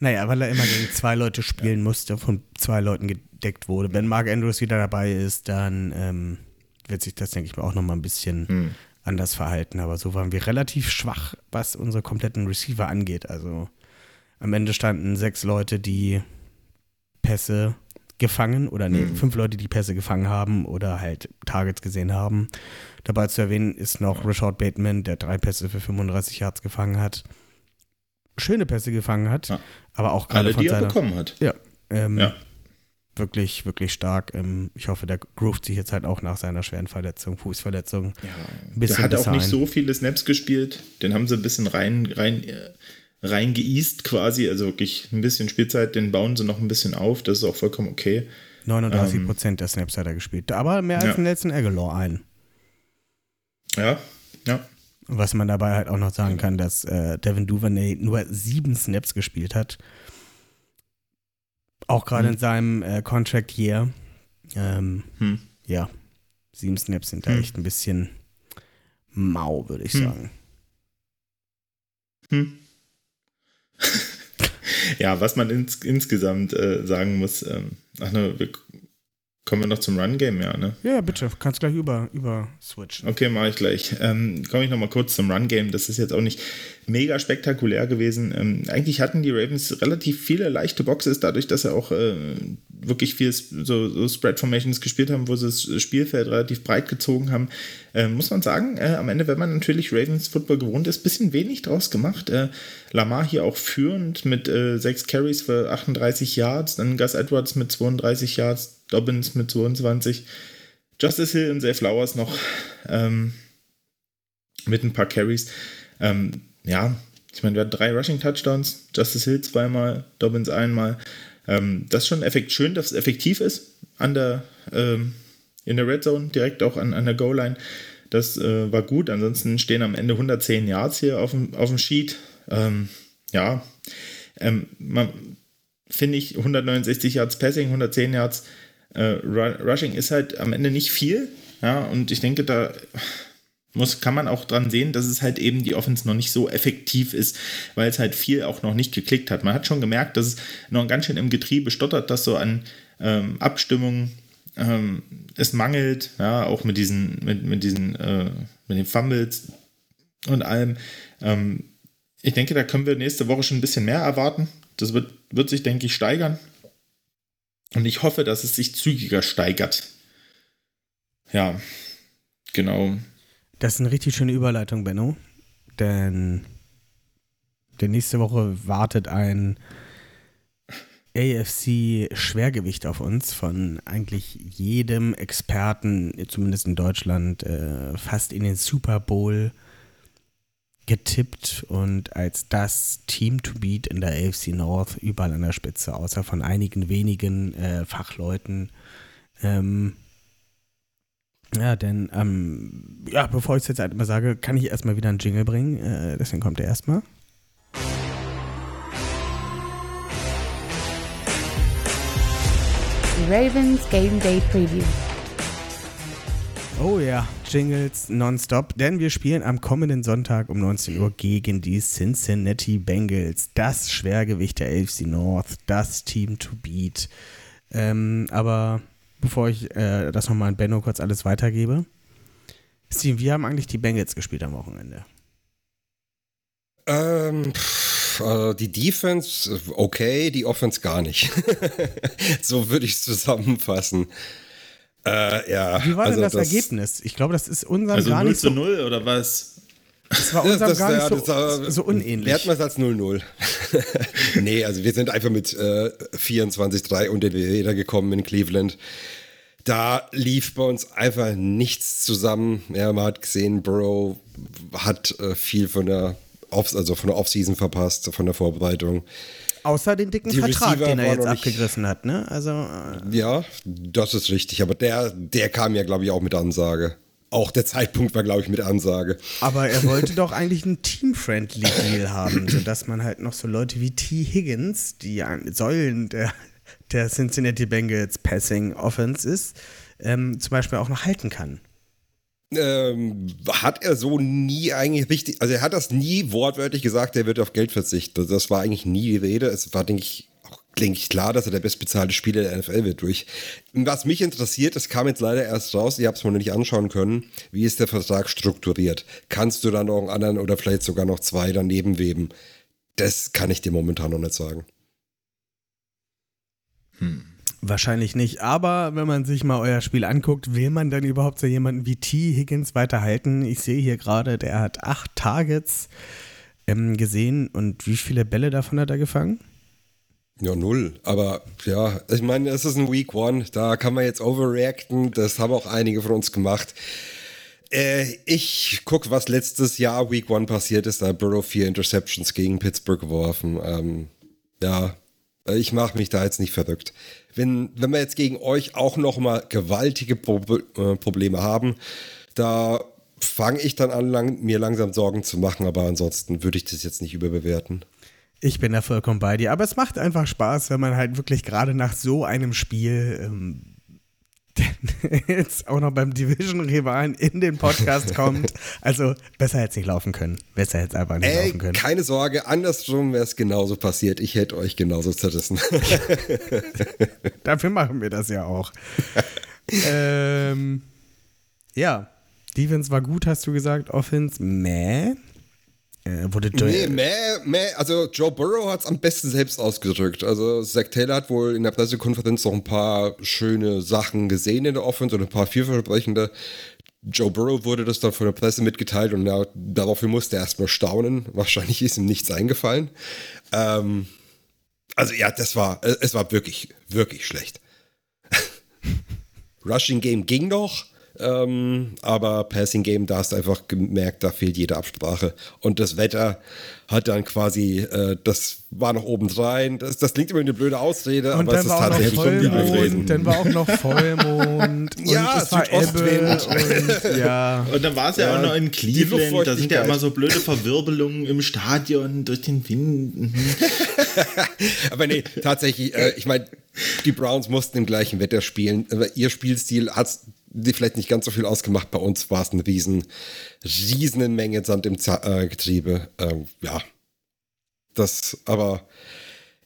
Naja, weil er immer gegen zwei Leute spielen musste, von zwei Leuten gedeckt wurde. Wenn Mark Andrews wieder dabei ist, dann ähm, wird sich das, denke ich mal, auch nochmal ein bisschen Hm. anders verhalten. Aber so waren wir relativ schwach, was unsere kompletten Receiver angeht. Also am Ende standen sechs Leute, die Pässe gefangen oder nee, mhm. fünf Leute, die Pässe gefangen haben oder halt Targets gesehen haben. Dabei zu erwähnen ist noch Richard Bateman, der drei Pässe für 35 Yards gefangen hat. Schöne Pässe gefangen hat, ja. aber auch gerade Alle, von die er bekommen hat. Ja, ähm, ja. Wirklich, wirklich stark. Ähm, ich hoffe, der groovt sich jetzt halt auch nach seiner schweren Verletzung, Fußverletzung. Ja, ein bisschen der hat auch nicht so viele Snaps gespielt. Den haben sie ein bisschen rein, rein, äh, rein geeast quasi. Also wirklich ein bisschen Spielzeit. Den bauen sie noch ein bisschen auf. Das ist auch vollkommen okay. 39 ähm, Prozent der Snaps hat er gespielt. Aber mehr als ja. den letzten Aguilar ein. Ja, ja. Was man dabei halt auch noch sagen kann, dass äh, Devin Duvernay nur sieben Snaps gespielt hat. Auch gerade hm. in seinem äh, Contract Year. Ähm, hm. Ja, sieben Snaps sind da hm. echt ein bisschen mau, würde ich hm. sagen. Hm. Ja, was man ins, insgesamt äh, sagen muss, ähm, ach ne, wir Kommen wir noch zum Run-Game, ja, ne? Ja, bitte. Kannst gleich über, über switchen. Okay, mache ich gleich. Ähm, Komme ich nochmal kurz zum Run-Game. Das ist jetzt auch nicht mega spektakulär gewesen. Ähm, eigentlich hatten die Ravens relativ viele leichte Boxes, dadurch, dass sie auch äh, wirklich viel so, so Spread-Formations gespielt haben, wo sie das Spielfeld relativ breit gezogen haben. Äh, muss man sagen, äh, am Ende, wenn man natürlich Ravens Football gewohnt ist, bisschen wenig draus gemacht. Äh, Lamar hier auch führend mit äh, sechs Carries für 38 Yards, dann Gus Edwards mit 32 Yards, Dobbins mit 22, Justice Hill und Zay Flowers noch ähm, mit ein paar Carries. Ähm, ja, ich meine, wir hatten drei Rushing Touchdowns, Justice Hill zweimal, Dobbins einmal. Ähm, das ist schon effekt, schön, dass es effektiv ist an der, ähm, in der Red Zone, direkt auch an, an der Goal-Line. Das äh, war gut. Ansonsten stehen am Ende 110 Yards hier auf dem, auf dem Sheet. Ähm, ja, ähm, finde ich 169 Yards Passing, 110 Yards äh, Rushing ist halt am Ende nicht viel. Ja, und ich denke, da muss, kann man auch dran sehen, dass es halt eben die Offense noch nicht so effektiv ist, weil es halt viel auch noch nicht geklickt hat. Man hat schon gemerkt, dass es noch ganz schön im Getriebe stottert, dass so an ähm, Abstimmung ähm, es mangelt, ja, auch mit diesen, mit, mit diesen, äh, mit den Fumbles und allem. Ähm, ich denke, da können wir nächste Woche schon ein bisschen mehr erwarten. Das wird, wird sich, denke ich, steigern. Und ich hoffe, dass es sich zügiger steigert. Ja, genau. Das ist eine richtig schöne Überleitung, Benno. Denn der nächste Woche wartet ein AFC-Schwergewicht auf uns von eigentlich jedem Experten, zumindest in Deutschland, äh, fast in den Super Bowl getippt und als das Team to beat in der AFC North überall an der Spitze, außer von einigen wenigen äh, Fachleuten. Ähm, ja, denn, ähm, ja, bevor ich es jetzt halt immer sage, kann ich erstmal wieder einen Jingle bringen. Äh, deswegen kommt er erstmal. Ravens Game Day Preview. Oh ja, Jingles nonstop, denn wir spielen am kommenden Sonntag um 19 Uhr gegen die Cincinnati Bengals. Das Schwergewicht der AFC North, das Team to beat. Ähm, aber bevor ich äh, das nochmal an Benno kurz alles weitergebe. Steve, wie haben eigentlich die Bengals gespielt am Wochenende? Ähm, also die Defense okay, die Offense gar nicht. so würde ich es zusammenfassen. Äh, ja. Wie war also denn das, das, Ergebnis? Ich glaube, das ist unserem also gar 0 nicht so. 0 oder was? Das war unserem das, gar nicht so, war, so unähnlich. Werten wir es als 0-0. nee, also wir sind einfach mit äh, 24-3 unter die Räder gekommen in Cleveland. Da lief bei uns einfach nichts zusammen. Ja, man hat gesehen, Burrow hat äh, viel von der Off also von der Offseason verpasst, von der Vorbereitung. Außer den dicken die Vertrag, Receiver den er jetzt abgegriffen hat, ne? Also, äh ja, das ist richtig. Aber der, der kam ja, glaube ich, auch mit Ansage. Auch der Zeitpunkt war, glaube ich, mit Ansage. Aber er wollte doch eigentlich einen Team-Friendly Deal haben, sodass man halt noch so Leute wie T. Higgins, die Säulen der, der Cincinnati Bengals Passing Offense ist, ähm, zum Beispiel auch noch halten kann ähm, hat er so nie eigentlich richtig, also er hat das nie wortwörtlich gesagt, er wird auf Geld verzichten. Das war eigentlich nie die Rede. Es war, denke ich, auch, denke ich, klar, dass er der bestbezahlte Spieler der NFL wird durch. Was mich interessiert, das kam jetzt leider erst raus, ich habe es mir noch nicht anschauen können, wie ist der Vertrag strukturiert? Kannst du dann noch einen anderen oder vielleicht sogar noch zwei daneben weben? Das kann ich dir momentan noch nicht sagen. Hm. Wahrscheinlich nicht, aber wenn man sich mal euer Spiel anguckt, will man dann überhaupt so jemanden wie T. Higgins weiterhalten? Ich sehe hier gerade, der hat acht Targets ähm, gesehen und wie viele Bälle davon hat er gefangen? Ja, null. Aber ja, ich meine, es ist ein Week One, da kann man jetzt overreacten, das haben auch einige von uns gemacht. Äh, ich gucke, was letztes Jahr Week One passiert ist, da hat Burrow vier Interceptions gegen Pittsburgh geworfen. Ähm, ja, ich mache mich da jetzt nicht verrückt wenn, wenn wir jetzt gegen euch auch nochmal gewaltige Pro äh, Probleme haben, da fange ich dann an, lang, mir langsam Sorgen zu machen, aber ansonsten würde ich das jetzt nicht überbewerten. Ich bin da vollkommen bei dir, aber es macht einfach Spaß, wenn man halt wirklich gerade nach so einem Spiel ähm, jetzt auch noch beim Division-Rivalen in den Podcast kommt. Also besser hätte es nicht laufen können. Besser hätte es einfach nicht Ey, laufen können. Keine Sorge, andersrum wäre es genauso passiert. Ich hätte euch genauso zerrissen. Dafür machen wir das ja auch. ähm, ja, Defense war gut, hast du gesagt. Offense, meh. Äh, wurde nee, mehr, mehr, also Joe Burrow hat es am besten selbst ausgedrückt. Also Zach Taylor hat wohl in der Pressekonferenz noch ein paar schöne Sachen gesehen in der Offense und ein paar vielversprechende. Joe Burrow wurde das dann von der Presse mitgeteilt und ja, daraufhin musste er erstmal staunen. Wahrscheinlich ist ihm nichts eingefallen. Ähm, also ja, das war, es war wirklich, wirklich schlecht. Rushing Game ging noch, ähm, aber Passing Game, da hast du einfach gemerkt, da fehlt jede Absprache. Und das Wetter hat dann quasi, äh, das war noch obendrein. Das, das klingt immer wie eine blöde Ausrede, und aber es ist tatsächlich schon die gewesen. Dann war auch noch Vollmond. und ja, es war Ebbe. Und, ja. und dann war es ja, ja, auch noch in Cleveland. Da sind ja immer so blöde Verwirbelungen im Stadion durch den Wind. Aber nee, tatsächlich, äh, ich meine, die Browns mussten im gleichen Wetter spielen. Ihr Spielstil hat die vielleicht nicht ganz so viel ausgemacht. Bei uns war es eine riesen, riesen Menge Sand im Z äh, Getriebe. Ähm, ja, das, aber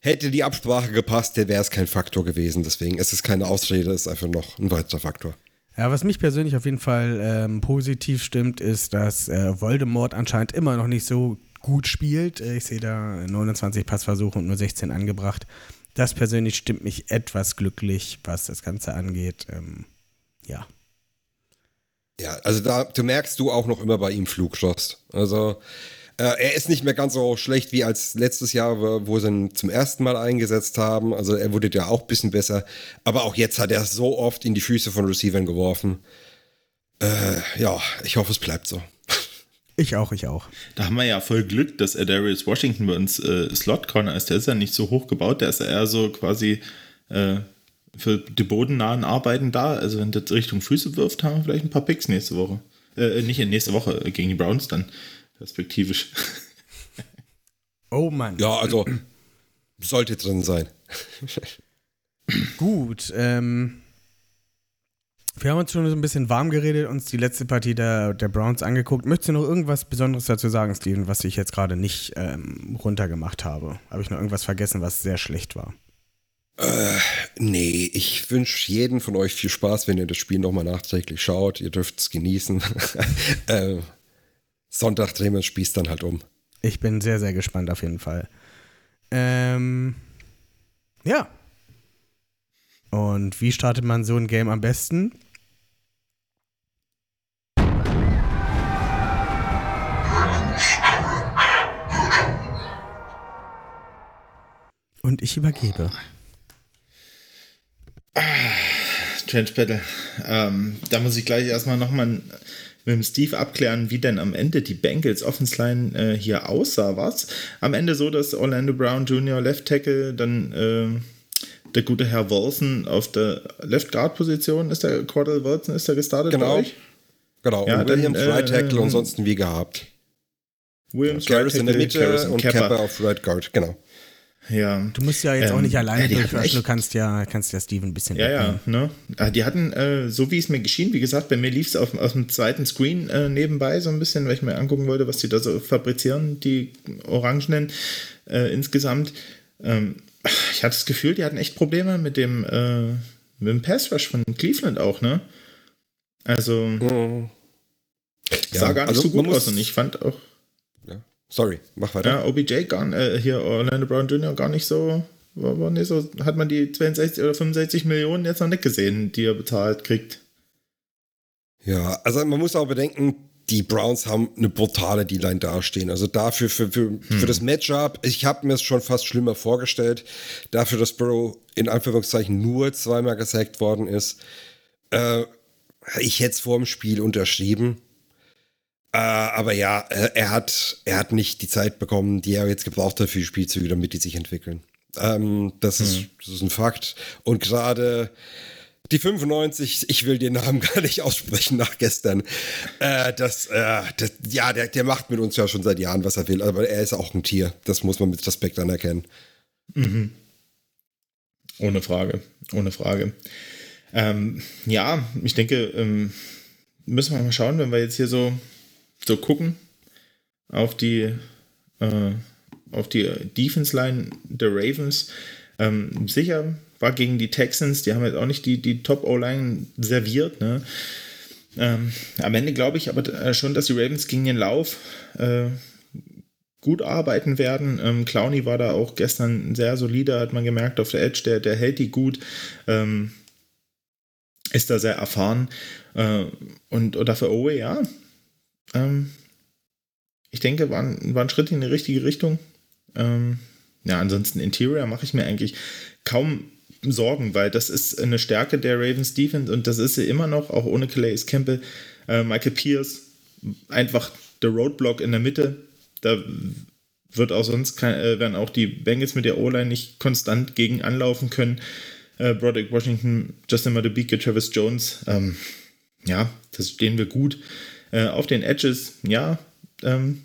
hätte die Absprache gepasst, wäre es kein Faktor gewesen. Deswegen ist es keine Ausrede, ist einfach noch ein weiterer Faktor. Ja, was mich persönlich auf jeden Fall ähm, positiv stimmt, ist, dass äh, Voldemort anscheinend immer noch nicht so gut spielt. Äh, ich sehe da 29 Passversuche und nur 16 angebracht. Das persönlich stimmt mich etwas glücklich, was das Ganze angeht. Ähm, ja. Ja, also da du merkst du auch noch immer bei ihm Flugschoss. Also äh, er ist nicht mehr ganz so schlecht wie als letztes Jahr, wo sie ihn zum ersten Mal eingesetzt haben. Also er wurde ja auch ein bisschen besser. Aber auch jetzt hat er so oft in die Füße von Receivern geworfen. Äh, ja, ich hoffe, es bleibt so. Ich auch, ich auch. Da haben wir ja voll Glück, dass Darius Washington bei uns äh, Slot Corner ist. Der ist ja nicht so hoch gebaut, der ist ja eher so quasi äh, für die bodennahen Arbeiten da. Also wenn das Richtung Füße wirft, haben wir vielleicht ein paar Picks nächste Woche. Äh, nicht in nächste Woche äh, gegen die Browns dann, perspektivisch. Oh Mann. Ja, also sollte drin sein. Gut, ähm, wir haben uns schon so ein bisschen warm geredet, uns die letzte Partie der, der Browns angeguckt. Möchtest du noch irgendwas Besonderes dazu sagen, Steven, was ich jetzt gerade nicht ähm, runtergemacht habe? Habe ich noch irgendwas vergessen, was sehr schlecht war? Äh, nee, ich wünsche jedem von euch viel Spaß, wenn ihr das Spiel nochmal nachträglich schaut. Ihr dürft es genießen. äh, Sonntag drehen wir das Spiel dann halt um. Ich bin sehr, sehr gespannt auf jeden Fall. Ähm, ja. Und wie startet man so ein Game am besten? Und ich übergebe. Trench Battle. Ähm, da muss ich gleich erstmal nochmal mit dem Steve abklären, wie denn am Ende die Bengals Offense Line äh, hier aussah. Was? Am Ende so, dass Orlando Brown Jr. Left Tackle, dann äh, der gute Herr Wilson auf der Left Guard Position ist der Cordell Wilson ist der gestartet genau. Genau. Ja, und Williams dann, Right Tackle äh, und sonst wie gehabt. Williams Garris right in der Mitte und Kepper auf Right Guard, genau. Ja. Du musst ja jetzt ähm, auch nicht alleine ja, durchwaschen, du kannst ja, kannst ja Steven ein bisschen. Ja, ja, ne? Ah, die hatten, äh, so wie es mir geschehen, wie gesagt, bei mir lief es auf, auf dem zweiten Screen äh, nebenbei so ein bisschen, weil ich mir angucken wollte, was die da so fabrizieren, die Orangenen äh, insgesamt. Ähm, ich hatte das Gefühl, die hatten echt Probleme mit dem, äh, mit dem Pass Rush von Cleveland auch, ne? Also. Mhm. Sah ja, gar nicht also so gut aus und ich fand auch. Sorry, mach weiter. Ja, OBJ gar, äh, hier Orlando Brown Jr. gar nicht so aber nee, so hat man die 62 oder 65 Millionen jetzt noch nicht gesehen, die er bezahlt kriegt. Ja, also man muss auch bedenken, die Browns haben eine brutale D-Line dastehen. Also dafür, für, für, hm. für das Matchup, ich habe mir es schon fast schlimmer vorgestellt, dafür, dass Burrow in Anführungszeichen nur zweimal gesackt worden ist. Äh, ich hätte es vor dem Spiel unterschrieben. Äh, aber ja, er hat, er hat nicht die Zeit bekommen, die er jetzt gebraucht hat für die Spielzüge, damit die sich entwickeln. Ähm, das, hm. ist, das ist ein Fakt. Und gerade die 95, ich will den Namen gar nicht aussprechen nach gestern. Äh, das, äh, das, ja, der, der macht mit uns ja schon seit Jahren, was er will, aber er ist auch ein Tier. Das muss man mit Respekt anerkennen. Mhm. Ohne Frage, ohne Frage. Ähm, ja, ich denke, ähm, müssen wir mal schauen, wenn wir jetzt hier so, so gucken auf die, äh, auf die Defense-Line der Ravens. Ähm, sicher war gegen die Texans, die haben jetzt auch nicht die, die Top-O-Line serviert. Ne? Ähm, am Ende glaube ich aber äh, schon, dass die Ravens gegen den Lauf äh, gut arbeiten werden. Ähm, Clowney war da auch gestern sehr solide, hat man gemerkt, auf der Edge, der, der hält die gut. Ähm, ist da sehr erfahren. Äh, und oder für Owe, ja. Ähm, ich denke, war ein, war ein Schritt in die richtige Richtung. Ähm, ja, ansonsten Interior mache ich mir eigentlich kaum Sorgen, weil das ist eine Stärke der Ravens Defense und das ist sie immer noch, auch ohne Calais Campbell. Äh, Michael Pierce, einfach der Roadblock in der Mitte. Da wird auch sonst kein, äh, werden auch die Bengals mit der O-Line nicht konstant gegen anlaufen können. Äh, Broderick Washington, Justin Madubike, Travis Jones, ähm, ja, das stehen wir gut. Äh, auf den Edges, ja, ähm,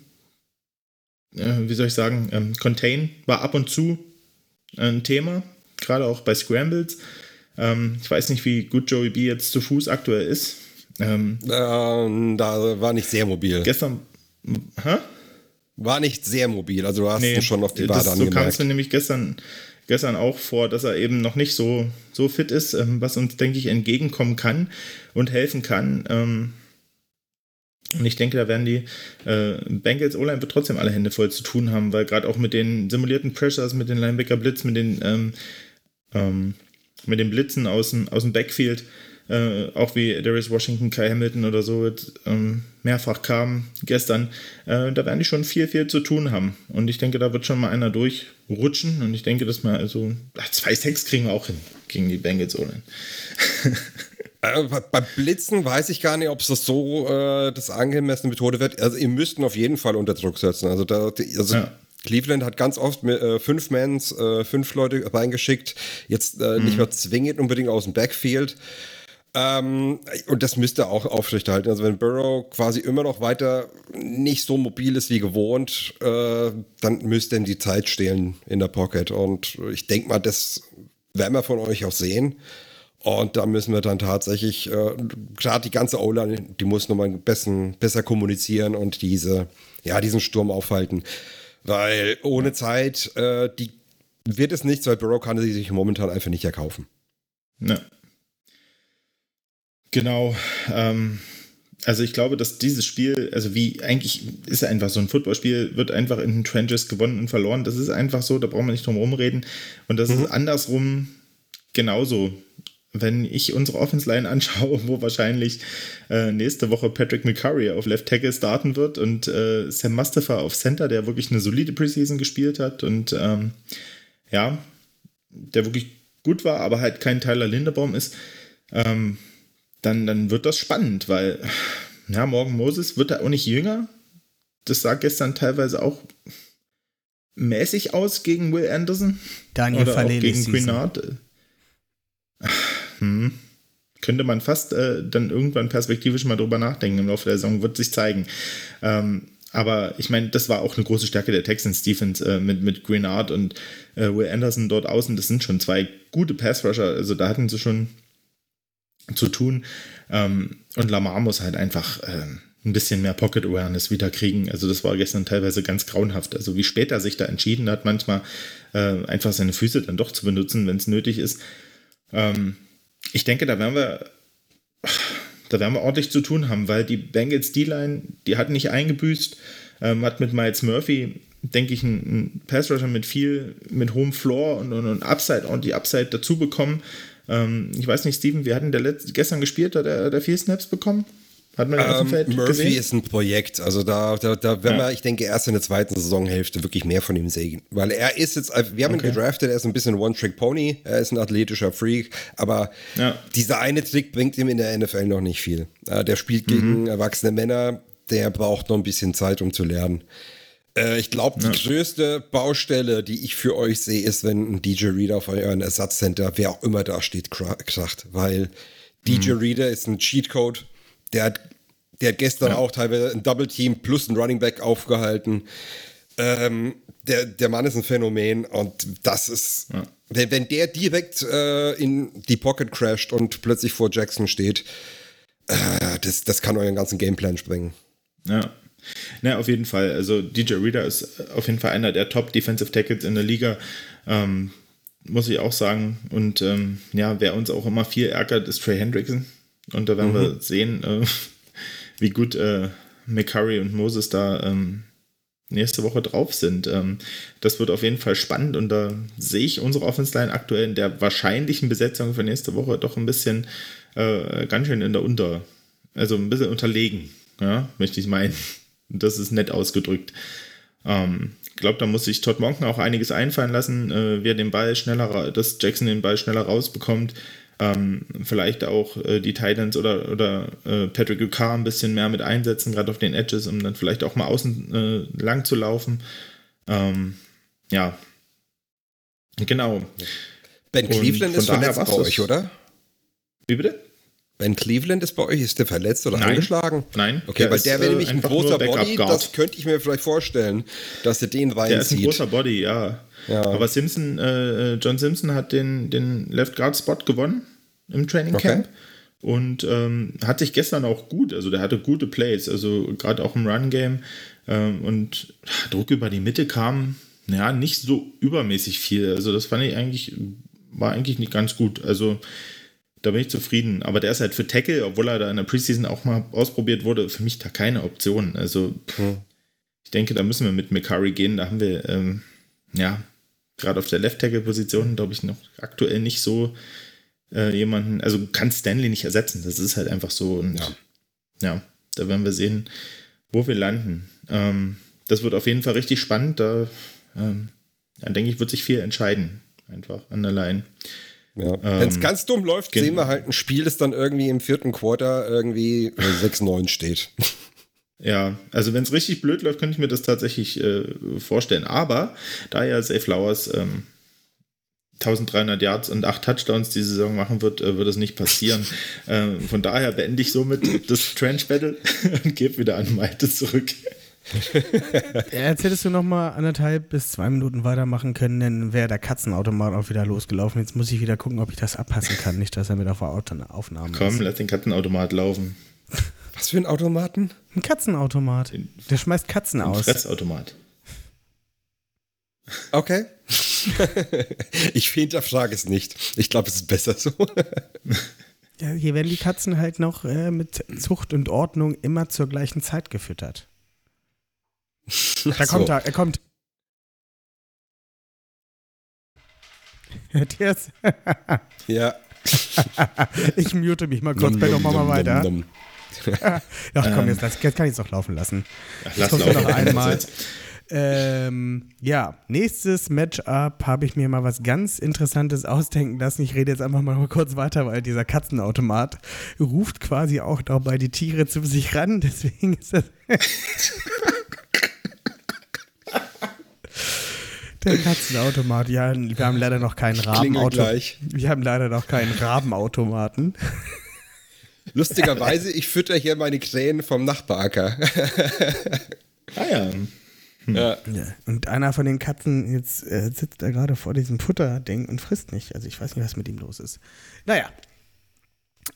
äh, wie soll ich sagen, ähm, Contain war ab und zu ein Thema, gerade auch bei Scrambles. Ähm, ich weiß nicht, wie gut Joey B jetzt zu Fuß aktuell ist. Ähm, ähm, da war nicht sehr mobil. Gestern, hä? War nicht sehr mobil, also du hast nee, schon auf die Wade das, So kam es mir nämlich gestern, gestern auch vor, dass er eben noch nicht so, so fit ist, ähm, was uns, denke ich, entgegenkommen kann und helfen kann. Und ich denke, da werden die äh, Bengals O-Line wird trotzdem alle Hände voll zu tun haben, weil gerade auch mit den simulierten Pressures, mit den Linebacker Blitz, mit den ähm, ähm, mit den Blitzen aus dem, aus dem Backfield, äh, auch wie Darius Washington, Kai Hamilton oder so jetzt, ähm, mehrfach kam gestern, äh, da werden die schon viel, viel zu tun haben. Und ich denke, da wird schon mal einer durchrutschen und ich denke, dass wir also ach, zwei Sex kriegen wir auch hin gegen die Bengals ohne. Äh, bei Blitzen weiß ich gar nicht, ob es das so äh, das angemessene Methode wird. Also ihr müsst ihn auf jeden Fall unter Druck setzen. Also, da, also ja. Cleveland hat ganz oft äh, fünf Mans, äh, fünf Leute reingeschickt, jetzt äh, mhm. nicht mehr zwingend unbedingt aus dem Backfield. Ähm, und das müsste auch aufrechterhalten. Also wenn Burrow quasi immer noch weiter nicht so mobil ist wie gewohnt, äh, dann müsste ihm die Zeit stehlen in der Pocket. Und ich denke mal, das werden wir von euch auch sehen. Und da müssen wir dann tatsächlich, äh, gerade die ganze O-Line, die muss nochmal besser, besser kommunizieren und diese, ja, diesen Sturm aufhalten. Weil ohne Zeit, äh, die wird es nichts, weil Burrow kann sie sich momentan einfach nicht erkaufen. Ne. Genau. Ähm, also ich glaube, dass dieses Spiel, also wie eigentlich ist einfach so ein Footballspiel, wird einfach in den Trenches gewonnen und verloren. Das ist einfach so, da brauchen wir nicht drum rumreden. Und das mhm. ist andersrum genauso. Wenn ich unsere Offense Line anschaue, wo wahrscheinlich äh, nächste Woche Patrick McCurry auf Left Tackle starten wird und äh, Sam Mustafa auf Center, der wirklich eine solide Preseason gespielt hat und ähm, ja, der wirklich gut war, aber halt kein Tyler Lindebaum ist, ähm, dann, dann wird das spannend, weil ja, Morgan Moses wird da auch nicht jünger. Das sah gestern teilweise auch mäßig aus gegen Will Anderson. Daniel oder auch gegen Quinard. Hm. Könnte man fast äh, dann irgendwann perspektivisch mal drüber nachdenken im Laufe der Saison, wird sich zeigen. Ähm, aber ich meine, das war auch eine große Stärke der Texans Defense äh, mit, mit Greenard und äh, Will Anderson dort außen. Das sind schon zwei gute Pass-Rusher. Also da hatten sie schon zu tun. Ähm, und Lamar muss halt einfach äh, ein bisschen mehr Pocket Awareness wieder kriegen. Also das war gestern teilweise ganz grauenhaft. Also wie spät er sich da entschieden hat, manchmal äh, einfach seine Füße dann doch zu benutzen, wenn es nötig ist. Ähm, ich denke, da werden wir da werden wir ordentlich zu tun haben, weil die Bengals D-Line, die hat nicht eingebüßt, ähm, hat mit Miles Murphy denke ich, einen Pass-Rusher mit viel, mit hohem Floor und, und, und Upside und die Upside dazu bekommen. Ähm, ich weiß nicht, Steven, wir hatten der Letz gestern gespielt, hat er, hat er vier Snaps bekommen? Hat man ähm, Feld Murphy gesehen? ist ein Projekt. Also da, da, da werden ja. wir, ich denke, erst in der zweiten Saisonhälfte wirklich mehr von ihm sehen. Weil er ist jetzt, wir haben okay. ihn gedraftet, er ist ein bisschen One-Trick-Pony, er ist ein athletischer Freak, aber ja. dieser eine Trick bringt ihm in der NFL noch nicht viel. Der spielt gegen mhm. erwachsene Männer, der braucht noch ein bisschen Zeit, um zu lernen. Äh, ich glaube, die ja. größte Baustelle, die ich für euch sehe, ist, wenn ein DJ Reader auf euren Ersatzcenter, wer auch immer da steht, kracht. Weil DJ mhm. Reader ist ein Cheatcode der hat, der hat gestern ja. auch teilweise ein Double Team plus ein Running Back aufgehalten. Ähm, der, der Mann ist ein Phänomen und das ist, ja. wenn, wenn der direkt äh, in die Pocket crasht und plötzlich vor Jackson steht, äh, das, das kann euren ganzen Gameplan sprengen. Ja. Na, auf jeden Fall. Also DJ Reader ist auf jeden Fall einer der Top Defensive Tackles in der Liga. Ähm, muss ich auch sagen. Und ähm, ja, wer uns auch immer viel ärgert, ist Trey Hendrickson. Und da werden mhm. wir sehen, äh, wie gut äh, McCurry und Moses da ähm, nächste Woche drauf sind. Ähm, das wird auf jeden Fall spannend und da sehe ich unsere Offense Line aktuell in der wahrscheinlichen Besetzung für nächste Woche doch ein bisschen äh, ganz schön in der Unter, also ein bisschen unterlegen, ja, möchte ich meinen. Das ist nett ausgedrückt. Ähm, ich glaube, da muss sich Todd Monken auch einiges einfallen lassen, äh, wie er den Ball schneller, dass Jackson den Ball schneller rausbekommt ähm, vielleicht auch äh, die Titans oder, oder äh, Patrick Ukar ein bisschen mehr mit einsetzen, gerade auf den Edges, um dann vielleicht auch mal außen äh, lang zu laufen. Ähm, ja, genau. Ben Cleveland ist verletzt bei euch, oder? Wie bitte? Ben Cleveland ist bei euch, ist der verletzt oder nein, angeschlagen? Nein. Okay, weil der wäre nämlich ein großer Body, das könnte ich mir vielleicht vorstellen, dass er den reinzieht. Der ist ein großer Body, ja. ja. Aber Simpson, äh, John Simpson hat den, den Left Guard Spot gewonnen im Training Camp. Okay. Und ähm, hat sich gestern auch gut, also der hatte gute Plays, also gerade auch im Run-Game. Ähm, und Druck über die Mitte kam, ja, nicht so übermäßig viel. Also das fand ich eigentlich, war eigentlich nicht ganz gut. Also da bin ich zufrieden. Aber der ist halt für Tackle, obwohl er da in der Preseason auch mal ausprobiert wurde, für mich da keine Option. Also hm. ich denke, da müssen wir mit McCurry gehen. Da haben wir, ähm, ja, gerade auf der Left-Tackle-Position, glaube ich, noch aktuell nicht so äh, jemanden, also kann Stanley nicht ersetzen. Das ist halt einfach so. Und ja, ja da werden wir sehen, wo wir landen. Ähm, das wird auf jeden Fall richtig spannend. Da, ähm, da denke ich, wird sich viel entscheiden. Einfach an der Line. Ja. Ähm, Wenn es ganz dumm läuft, sehen wir halt ein Spiel, das dann irgendwie im vierten Quarter irgendwie 6-9 steht. Ja, also wenn es richtig blöd läuft, könnte ich mir das tatsächlich äh, vorstellen. Aber da ja Safe Flowers ähm, 1300 Yards und 8 Touchdowns die Saison machen wird, äh, wird es nicht passieren. ähm, von daher beende ich somit das Trench Battle und gebe wieder an Malte zurück. jetzt hättest du noch mal anderthalb bis zwei Minuten weitermachen können, dann wäre der Katzenautomat auch wieder losgelaufen. Jetzt muss ich wieder gucken, ob ich das abpassen kann, nicht, dass er mit auf der Aufnahme Komm, ist. lass den Katzenautomat laufen. Was für ein Automaten? Ein Katzenautomat. Der schmeißt Katzen ein aus. Fressautomat. Okay. ich hinterfrage es nicht. Ich glaube, es ist besser so. ja, hier werden die Katzen halt noch äh, mit Zucht und Ordnung immer zur gleichen Zeit gefüttert. Da kommt er, er kommt. Hört ihr es? ja. ich mute mich mal kurz, Ben, machen wir weiter. Ach komm, jetzt, jetzt kann ich es doch laufen lassen. Ach, lass laufen. noch einmal. Ähm, ja, nächstes Matchup habe ich mir mal was ganz Interessantes ausdenken lassen. Ich rede jetzt einfach mal kurz weiter, weil dieser Katzenautomat ruft quasi auch dabei die Tiere zu sich ran. Deswegen ist das. Der Katzenautomat, ja, wir haben leider noch keinen Rabenautomaten. Wir haben leider noch keinen Rabenautomaten. Lustigerweise, ich fütter hier meine Krähen vom Nachbaracker. ah ja. Hm. Ja. Und einer von den Katzen jetzt äh, sitzt da gerade vor diesem Futterding und frisst nicht. Also ich weiß nicht, was mit ihm los ist. Naja.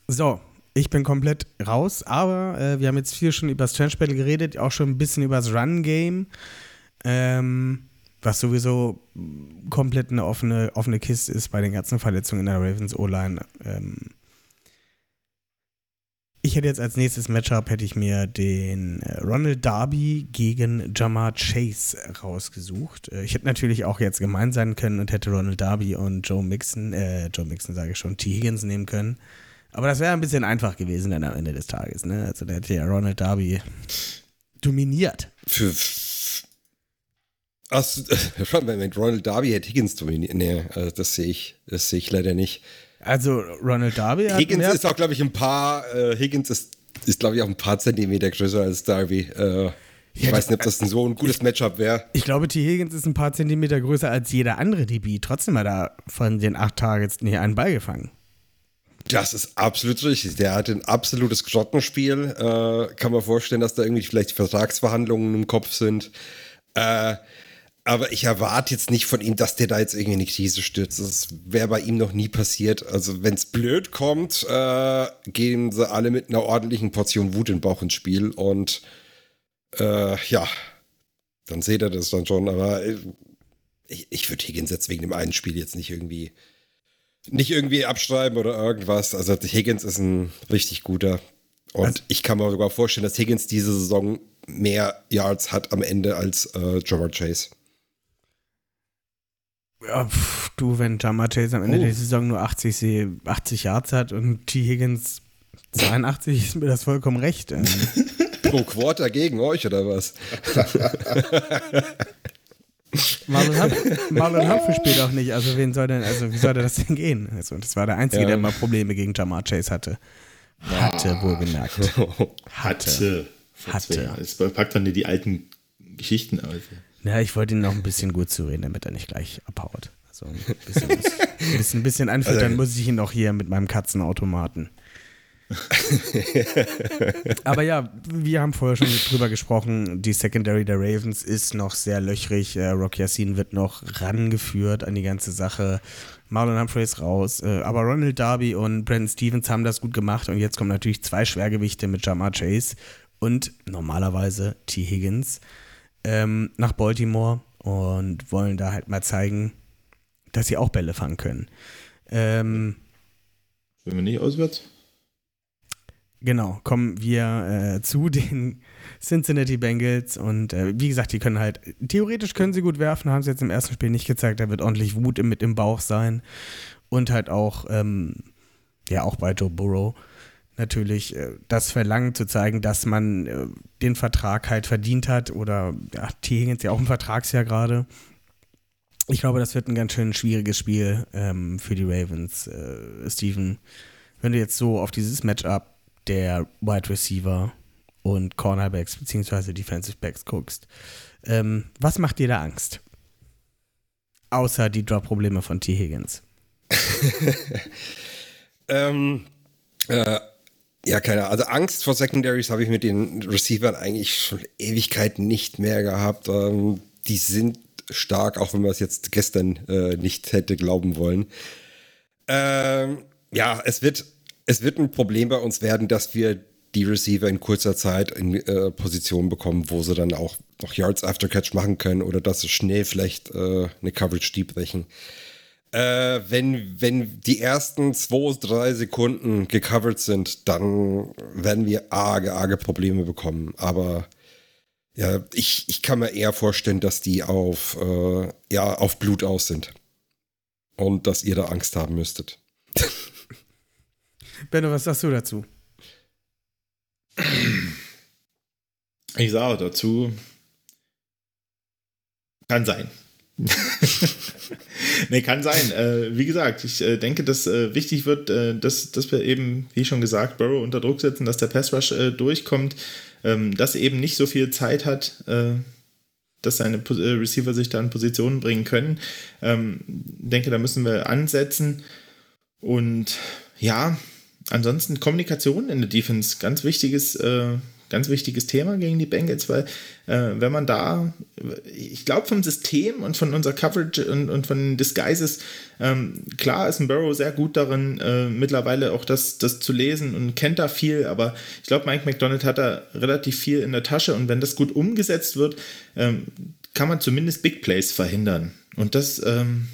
So, ich bin komplett raus, aber äh, wir haben jetzt viel schon über das Trenchbattle geredet, auch schon ein bisschen über das Run-Game. Ähm, was sowieso komplett eine offene, offene Kiste ist bei den ganzen Verletzungen in der Ravens O-Line. Ähm, Ich hätte jetzt als nächstes Matchup hätte ich mir den äh, Ronald Darby gegen Jamar Chase rausgesucht. Äh, ich hätte natürlich auch jetzt gemein sein können und hätte Ronald Darby und Joe Mixon, äh, Joe Mixon sage ich schon, T. Higgins nehmen können. Aber das wäre ein bisschen einfach gewesen dann am Ende des Tages. Ne? Also da hätte ja Ronald Darby dominiert. Für. Ach, Ronald Darby hätte Higgins dominiert. Nee, also das sehe ich, das sehe ich leider nicht. Also Ronald Darby hat Higgins ist auch, glaube ich, ein paar, äh, Higgins ist, ist glaube ich, auch ein paar Zentimeter größer als Darby. Äh, ich ja, weiß nicht, ob das ein so ein gutes Matchup wäre. Ich glaube, T. Higgins ist ein paar Zentimeter größer als jeder andere DB. Trotzdem hat er von den acht Targets nicht einen Ball gefangen. Das ist absolut richtig. Der hat ein absolutes Grottenspiel. Äh, kann man vorstellen, dass da irgendwie vielleicht Vertragsverhandlungen im Kopf sind. Äh, aber ich erwarte jetzt nicht von ihm, dass der da jetzt irgendwie in die Krise stürzt. Das wäre bei ihm noch nie passiert. Also, wenn es blöd kommt, äh, gehen sie alle mit einer ordentlichen Portion Wut in den Bauch ins Spiel. Und äh, ja, dann seht ihr das dann schon. Aber äh, ich, ich würde Higgins jetzt wegen dem einen Spiel jetzt nicht irgendwie nicht irgendwie abschreiben oder irgendwas. Also Higgins ist ein richtig guter. Und also, ich kann mir sogar vorstellen, dass Higgins diese Saison mehr Yards hat am Ende als äh, Jamar Chase. Ja, pff, du, wenn Jamar Chase am Ende oh. der Saison nur 80, 80 Yards hat und T. Higgins 82, ist mir das vollkommen recht. Ähm. Pro Quarter gegen euch oder was? Marlon, Humphrey, Marlon Humphrey spielt auch nicht. Also wen soll denn, also wie soll das denn gehen? Also das war der Einzige, ja. der mal Probleme gegen Jamar Chase hatte. Hatte, ah. wohlgemerkt. Hatte. Hatte. Jetzt packt dann die alten Geschichten aus. Ja, ich wollte ihn noch ein bisschen gut zureden, damit er nicht gleich abhaut. Also ein bisschen, ein bisschen, ein bisschen anfüttern also, muss ich ihn auch hier mit meinem Katzenautomaten. Aber ja, wir haben vorher schon drüber gesprochen, die Secondary der Ravens ist noch sehr löchrig. Äh, Rock Yassin wird noch rangeführt an die ganze Sache. Marlon Humphrey ist raus. Äh, aber Ronald Darby und Brandon Stevens haben das gut gemacht. Und jetzt kommen natürlich zwei Schwergewichte mit Jamar Chase und normalerweise T. Higgins ähm, nach Baltimore und wollen da halt mal zeigen, dass sie auch Bälle fangen können. Ähm, Wenn wir nicht auswärts? Genau, kommen wir äh, zu den Cincinnati Bengals und äh, wie gesagt, die können halt, theoretisch können sie gut werfen, haben sie jetzt im ersten Spiel nicht gezeigt, da wird ordentlich Wut mit im Bauch sein und halt auch, ähm, ja, auch bei Joe Burrow natürlich äh, das Verlangen zu zeigen, dass man äh, den Vertrag halt verdient hat oder T. Higgins ja auch ein Vertragsjahr gerade. Ich glaube, das wird ein ganz schön schwieriges Spiel ähm, für die Ravens, äh, Steven. Wenn du jetzt so auf dieses Matchup der Wide Receiver und Cornerbacks bzw. Defensive Backs guckst. Ähm, was macht dir da Angst? Außer die Drop-Probleme von T. Higgins. ähm, äh, ja, keine Ahnung. Also Angst vor Secondaries habe ich mit den Receivern eigentlich schon Ewigkeiten nicht mehr gehabt. Ähm, die sind stark, auch wenn man es jetzt gestern äh, nicht hätte glauben wollen. Ähm, ja, es wird es wird ein Problem bei uns werden, dass wir die Receiver in kurzer Zeit in äh, Position bekommen, wo sie dann auch noch Yards after Catch machen können oder dass sie schnell vielleicht äh, eine Coverage deep brechen. Äh, wenn, wenn die ersten zwei, drei Sekunden gecovert sind, dann werden wir arge, arge Probleme bekommen. Aber ja, ich, ich kann mir eher vorstellen, dass die auf, äh, ja, auf Blut aus sind. Und dass ihr da Angst haben müsstet. Benno, was sagst du dazu? Ich sage dazu, kann sein. nee, kann sein. Äh, wie gesagt, ich äh, denke, dass äh, wichtig wird, äh, dass, dass wir eben, wie schon gesagt, Burrow unter Druck setzen, dass der Pass Rush äh, durchkommt, ähm, dass er eben nicht so viel Zeit hat, äh, dass seine Receiver sich da in Positionen bringen können. Ähm, denke, da müssen wir ansetzen. Und ja, ansonsten Kommunikation in der Defense, ganz wichtiges, äh, ganz wichtiges Thema gegen die Bengals, weil äh, wenn man da, ich glaube vom System und von unserer Coverage und, und von den Disguises, ähm, klar ist ein Burrow sehr gut darin, äh, mittlerweile auch das, das zu lesen und kennt da viel, aber ich glaube, Mike McDonald hat da relativ viel in der Tasche und wenn das gut umgesetzt wird, ähm, kann man zumindest Big Plays verhindern. Und das ähm,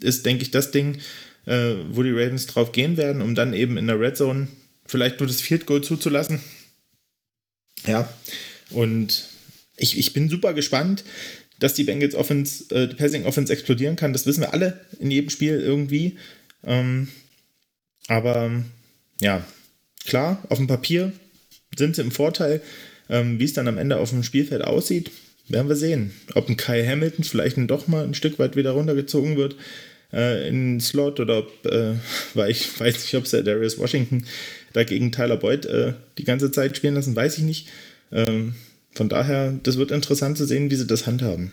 ist, denke ich, das Ding, äh, wo die Ravens drauf gehen werden, um dann eben in der Red Zone vielleicht nur das Field Goal zuzulassen. Ja, und ich, ich bin super gespannt, dass die Bengals Offense, äh, Passing Offense explodieren kann. Das wissen wir alle in jedem Spiel irgendwie. Ähm, aber ja, klar, auf dem Papier sind sie im Vorteil. Ähm, Wie es dann am Ende auf dem Spielfeld aussieht, werden wir sehen. Ob ein Kai Hamilton vielleicht doch mal ein Stück weit wieder runtergezogen wird äh, in Slot oder ob, äh, weil ich weiß nicht, ob es der Darius Washington dagegen Tyler Boyd äh, die ganze Zeit spielen lassen, weiß ich nicht. Ähm, von daher, das wird interessant zu sehen, wie sie das handhaben.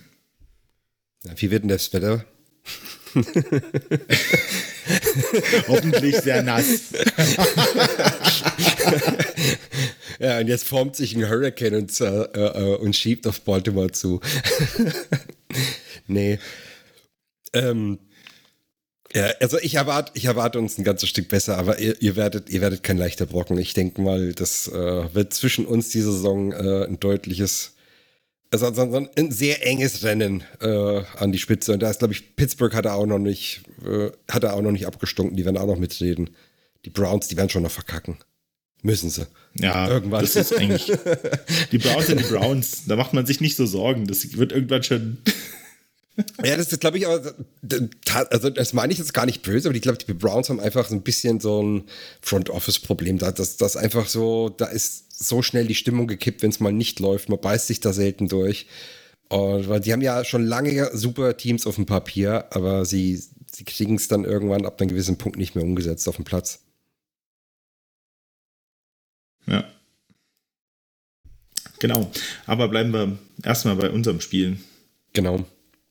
Wie wird denn das Wetter? Hoffentlich sehr nass. ja, und jetzt formt sich ein Hurricane und, äh, äh, und schiebt auf Baltimore zu. nee. Ähm, ja, also ich erwarte, ich erwarte uns ein ganzes Stück besser, aber ihr, ihr werdet, ihr werdet kein leichter Brocken. Ich denke mal, das äh, wird zwischen uns diese Saison äh, ein deutliches, also, also ein sehr enges Rennen äh, an die Spitze. Und da ist, glaube ich, Pittsburgh hat er auch noch nicht, äh, hat er auch noch nicht abgestunken. Die werden auch noch mitreden. Die Browns, die werden schon noch verkacken. Müssen sie. Ja, irgendwann. Das ist eigentlich. Die Browns sind die Browns. Da macht man sich nicht so Sorgen. Das wird irgendwann schon. Ja, das ist, glaube ich, aber, also das meine ich jetzt gar nicht böse, aber ich glaube, die Browns haben einfach so ein bisschen so ein Front-Office-Problem. Da, das, das einfach so, da ist so schnell die Stimmung gekippt, wenn es mal nicht läuft. Man beißt sich da selten durch. Und, weil die haben ja schon lange super Teams auf dem Papier, aber sie, sie kriegen es dann irgendwann ab einem gewissen Punkt nicht mehr umgesetzt auf dem Platz. Ja. Genau. Aber bleiben wir erstmal bei unserem Spiel. Genau.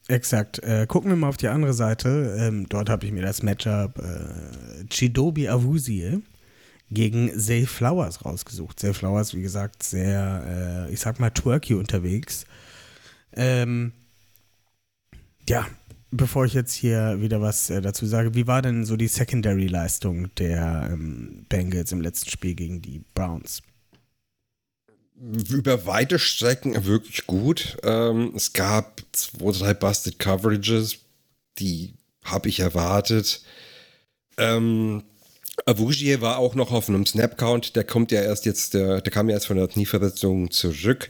Exakt. Äh, gucken wir mal auf die andere Seite. Ähm, dort habe ich mir das Matchup äh, Chidobi Awuzie gegen Zay Flowers rausgesucht. Zay Flowers, wie gesagt, sehr, äh, ich sag mal, twerky unterwegs. Ähm, ja, bevor ich jetzt hier wieder was äh, dazu sage, wie war denn so die Secondary-Leistung der ähm, Bengals im letzten Spiel gegen die Browns? Über weite Strecken wirklich gut. Ähm, es gab zwei, drei Busted Coverages, die habe ich erwartet. Ähm, Avugier war auch noch auf einem Snap-Count, der kommt ja erst jetzt, der, der kam ja erst von der Knieverletzung zurück.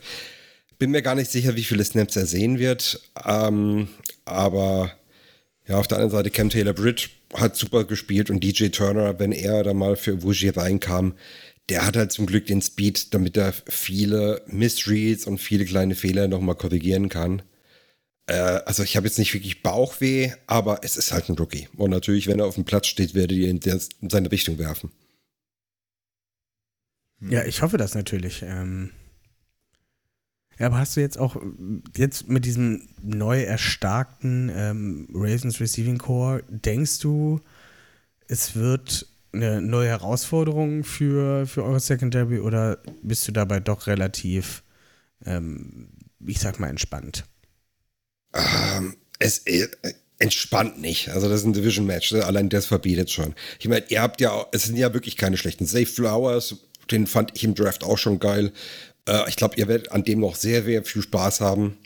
Bin mir gar nicht sicher, wie viele Snaps er sehen wird. Ähm, aber ja, auf der anderen Seite Cam Taylor Britt hat super gespielt und DJ Turner, wenn er da mal für Avugier reinkam, der hat halt zum Glück den Speed, damit er viele Missreads und viele kleine Fehler nochmal korrigieren kann. Äh, also ich habe jetzt nicht wirklich Bauchweh, aber es ist halt ein Rookie. Und natürlich, wenn er auf dem Platz steht, werde ich ihn in seine Richtung werfen. Ja, ich hoffe das natürlich. Ähm ja, aber hast du jetzt auch jetzt mit diesem neu erstarkten ähm, Ravens Receiving Core, denkst du, es wird eine neue Herausforderung für, für eure Secondary oder bist du dabei doch relativ, ähm, ich sag mal, entspannt? Ähm, es ist äh, entspannt nicht. Also das ist ein Division-Match, ne? allein das verbietet schon. Ich meine, ihr habt ja, es sind ja wirklich keine schlechten Safe Flowers, den fand ich im Draft auch schon geil. Äh, ich glaube, ihr werdet an dem noch sehr, sehr viel Spaß haben.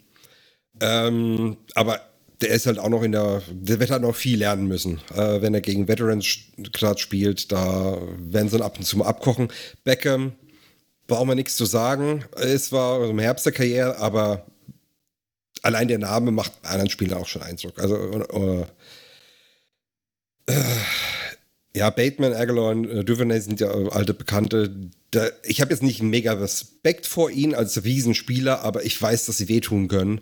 Ähm, aber der ist halt auch noch in der, der wird halt noch viel lernen müssen. Äh, wenn er gegen Veterans gerade spielt, da werden sie ab und zu mal abkochen. Beckham, brauchen wir nichts zu sagen. Es war im Herbst der Karriere, aber allein der Name macht anderen Spielern auch schon Eindruck. Also, äh, äh, ja, Bateman, Aguilar äh, Duvernay sind ja alte Bekannte. Da, ich habe jetzt nicht mega Respekt vor ihnen als Riesenspieler, aber ich weiß, dass sie wehtun können.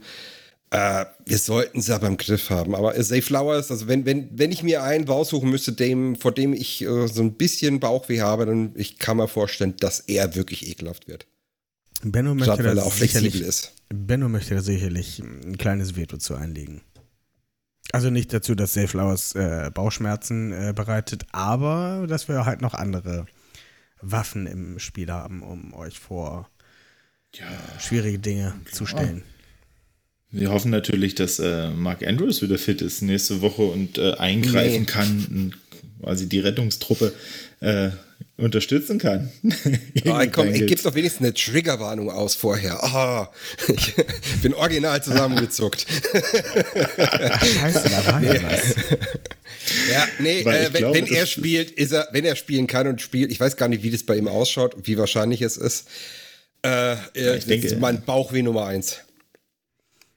Äh, wir sollten sie aber im Griff haben. Aber Zay Flowers, also wenn, wenn, wenn ich mir einen raussuchen müsste, dem, vor dem ich äh, so ein bisschen Bauchweh habe, dann ich kann mir vorstellen, dass er wirklich ekelhaft wird. Benno möchte, Statt, weil er auch flexibel ist. Benno möchte da sicherlich ein kleines Veto zu einlegen. Also nicht dazu, dass Zay Flowers äh, Bauchschmerzen äh, bereitet, aber dass wir halt noch andere Waffen im Spiel haben, um euch vor ja, schwierige Dinge zu stellen. Wir hoffen natürlich, dass äh, Mark Andrews wieder fit ist nächste Woche und äh, eingreifen nee. kann, quasi die Rettungstruppe äh, unterstützen kann. oh, komm, ich gebe doch wenigstens eine Triggerwarnung aus vorher. Oh, ich bin original zusammengezuckt. Scheiße, da war ja was. Ja, nee, äh, wenn, glaube, wenn er spielt, ist er, wenn er spielen kann und spielt, ich weiß gar nicht, wie das bei ihm ausschaut, wie wahrscheinlich es ist. Äh, ja, ich denke, ist mein Bauchweh Nummer eins.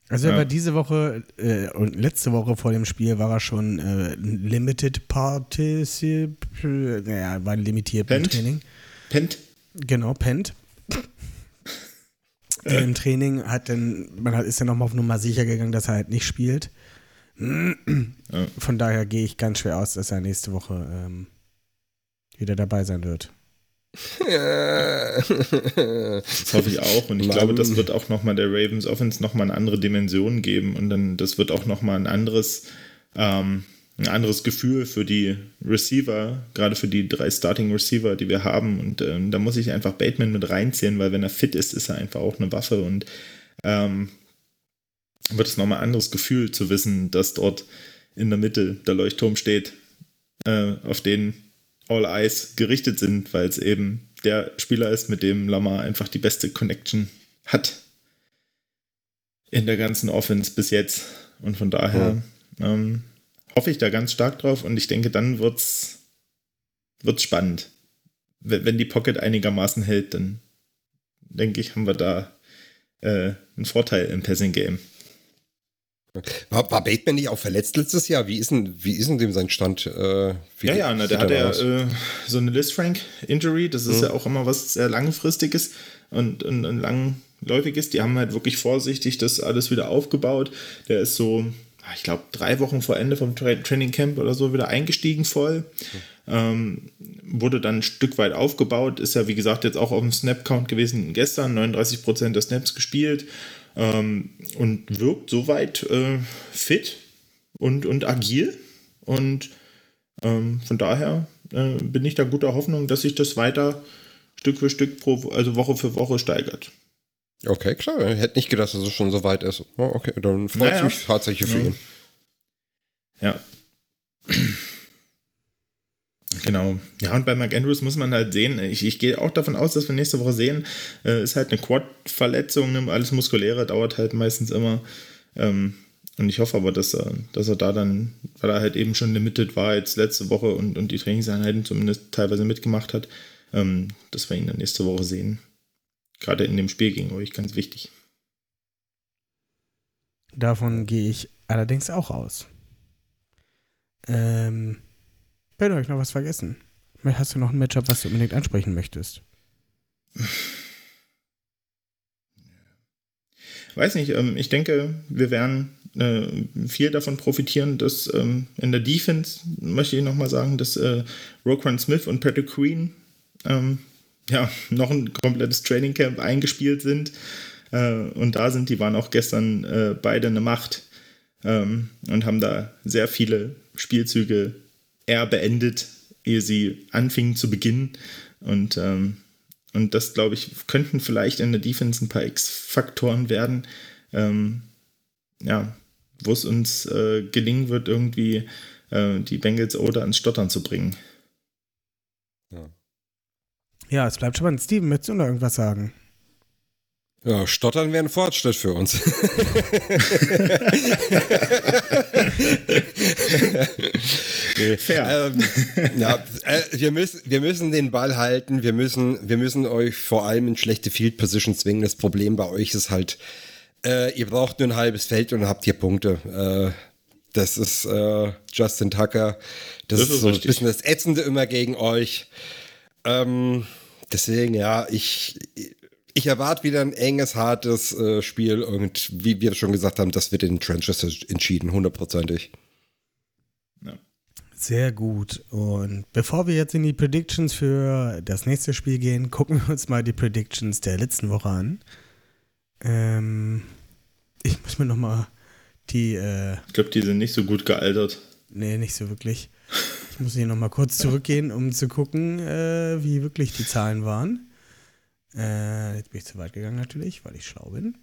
Also ja. diese Woche äh, und letzte Woche vor dem Spiel war er schon äh, Limited Particip, naja, war limitiert Pent? im Training. Pent? Genau, Pent. äh. Im Training hat dann, man hat, ist ja nochmal auf Nummer sicher gegangen, dass er halt nicht spielt. Von daher gehe ich ganz schwer aus, dass er nächste Woche ähm, wieder dabei sein wird. Das hoffe ich auch. Und ich Mann. glaube, das wird auch nochmal der Ravens Offense nochmal eine andere Dimension geben. Und dann, das wird auch nochmal ein anderes, ähm, ein anderes Gefühl für die Receiver, gerade für die drei Starting Receiver, die wir haben. Und ähm, da muss ich einfach Bateman mit reinziehen, weil wenn er fit ist, ist er einfach auch eine Waffe. Und ähm, wird es nochmal ein anderes Gefühl zu wissen, dass dort in der Mitte der Leuchtturm steht, äh, auf den All Eyes gerichtet sind, weil es eben der Spieler ist, mit dem Lamar einfach die beste Connection hat in der ganzen Offense bis jetzt. Und von daher ja. ähm, hoffe ich da ganz stark drauf und ich denke, dann wird's, wird's spannend. Wenn die Pocket einigermaßen hält, dann denke ich, haben wir da äh, einen Vorteil im Passing Game. War, war Bateman nicht auch verletzt letztes Jahr? Wie ist denn, wie ist denn dem sein Stand? Äh, ja, ja, na, der hat ja äh, so eine Liz Frank Injury. Das ist mhm. ja auch immer was sehr langfristiges und, und, und langläufiges. Die haben halt wirklich vorsichtig das alles wieder aufgebaut. Der ist so, ah, ich glaube, drei Wochen vor Ende vom Tra Training Camp oder so wieder eingestiegen voll. Mhm. Ähm, wurde dann ein Stück weit aufgebaut. Ist ja, wie gesagt, jetzt auch auf dem Snap-Count gewesen gestern. 39% der Snaps gespielt ähm, und wirkt soweit äh, fit und, und agil. Und ähm, von daher äh, bin ich da guter Hoffnung, dass sich das weiter Stück für Stück, pro, also Woche für Woche steigert. Okay, klar. Ich hätte nicht gedacht, dass es schon so weit ist. Oh, okay, dann freut es mich tatsächlich für ihn. Ja. Genau. Ja, und bei Mark Andrews muss man halt sehen, ich, ich gehe auch davon aus, dass wir nächste Woche sehen, äh, ist halt eine Quad-Verletzung, ne? alles Muskuläre dauert halt meistens immer. Ähm, und ich hoffe aber, dass er, dass er da dann, weil er halt eben schon limited war jetzt letzte Woche und, und die Trainingseinheiten zumindest teilweise mitgemacht hat, ähm, dass wir ihn dann nächste Woche sehen. Gerade in dem Spiel gegen euch ganz wichtig. Davon gehe ich allerdings auch aus. Ähm, Ben, habe ich noch was vergessen? Hast du noch ein Matchup, was du unbedingt ansprechen möchtest? Weiß nicht, ähm, ich denke, wir werden äh, viel davon profitieren, dass ähm, in der Defense, möchte ich nochmal sagen, dass äh, Roquan Smith und Patrick Queen ähm, ja, noch ein komplettes Training Camp eingespielt sind äh, und da sind. Die waren auch gestern äh, beide eine Macht ähm, und haben da sehr viele Spielzüge eher beendet, ehe sie anfingen zu beginnen. Und, ähm, und das, glaube ich, könnten vielleicht in der Defense ein paar X-Faktoren werden, ähm, ja, wo es uns äh, gelingen wird, irgendwie äh, die Bengals oder ins Stottern zu bringen. Ja. ja, es bleibt spannend. Steven, möchtest du noch irgendwas sagen? Ja, Stottern wäre ein Fortschritt für uns. Fair. Ähm, ja, äh, wir, müssen, wir müssen den Ball halten. Wir müssen, wir müssen euch vor allem in schlechte Field Position zwingen. Das Problem bei euch ist halt, äh, ihr braucht nur ein halbes Feld und habt ihr Punkte. Äh, das ist äh, Justin Tucker. Das, das ist, ist so ein bisschen das Ätzende immer gegen euch. Ähm, deswegen, ja, ich ich erwarte wieder ein enges, hartes äh, Spiel und wie wir schon gesagt haben, das wird in den Trenches entschieden, hundertprozentig. Ja. Sehr gut. Und bevor wir jetzt in die Predictions für das nächste Spiel gehen, gucken wir uns mal die Predictions der letzten Woche an. Ähm, ich muss mir nochmal die. Äh, ich glaube, die sind nicht so gut gealtert. Nee, nicht so wirklich. Ich muss hier nochmal kurz zurückgehen, um zu gucken, äh, wie wirklich die Zahlen waren. Äh, jetzt bin ich zu weit gegangen natürlich, weil ich schlau bin.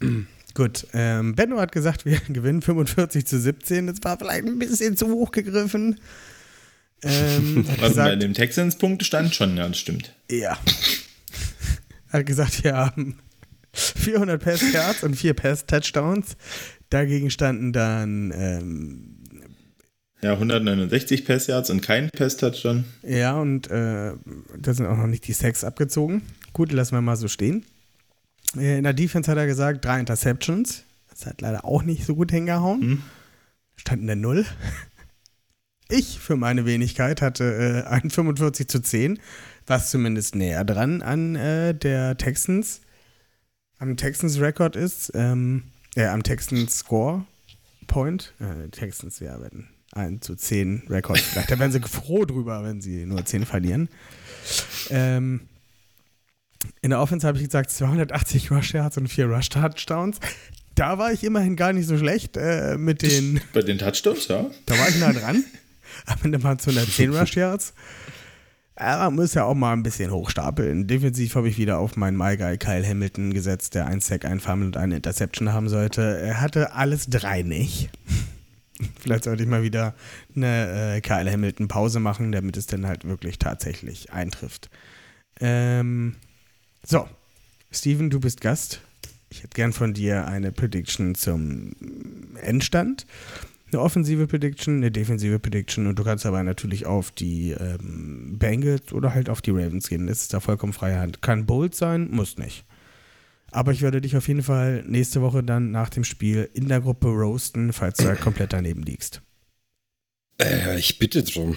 Gut, ähm, Benno hat gesagt, wir gewinnen 45 zu 17. Das war vielleicht ein bisschen zu hoch gegriffen. Ähm, hat Also bei gesagt, dem Texans-Punkt stand schon, ja, das stimmt. ja. Hat gesagt, wir haben 400 Pass-Yards und 4 Pass-Touchdowns. Dagegen standen dann, ähm, Ja, 169 Pass-Yards und kein Pass-Touchdown. ja, und äh, da sind auch noch nicht die Sacks abgezogen. Gut, lassen wir mal so stehen. Äh, In der Defense hat er gesagt, drei Interceptions. Das hat leider auch nicht so gut hingehauen. Hm. Stand in der Null. Ich für meine Wenigkeit hatte äh, ein 45 zu 10, was zumindest näher dran an äh, der Texans, am Texans Rekord ist, ähm, äh, am Texans Score Point. Äh, Texans, ja, wenn 1 zu 10 Rekord. Vielleicht da wären sie froh drüber, wenn sie nur 10 verlieren. Ähm, in der Offense habe ich gesagt 280 Rush Yards und 4 Rush Touchdowns. Da war ich immerhin gar nicht so schlecht äh, mit den Bei den Touchdowns, ja. da war ich nah dran. Am Ende waren es 110 Rush Yards. Aber man muss ja auch mal ein bisschen hochstapeln. Defensiv habe ich wieder auf meinen My Guy Kyle Hamilton gesetzt, der ein Sack, ein Fumble und eine Interception haben sollte. Er hatte alles drei nicht. Vielleicht sollte ich mal wieder eine äh, Kyle Hamilton Pause machen, damit es dann halt wirklich tatsächlich eintrifft. Ähm, so, Steven, du bist Gast. Ich hätte gern von dir eine Prediction zum Endstand eine offensive Prediction, eine defensive Prediction und du kannst aber natürlich auf die ähm, Bengals oder halt auf die Ravens gehen. Das ist da vollkommen freie Hand. Kann bold sein, muss nicht. Aber ich werde dich auf jeden Fall nächste Woche dann nach dem Spiel in der Gruppe roasten, falls du halt komplett daneben liegst. Äh, ich bitte drum.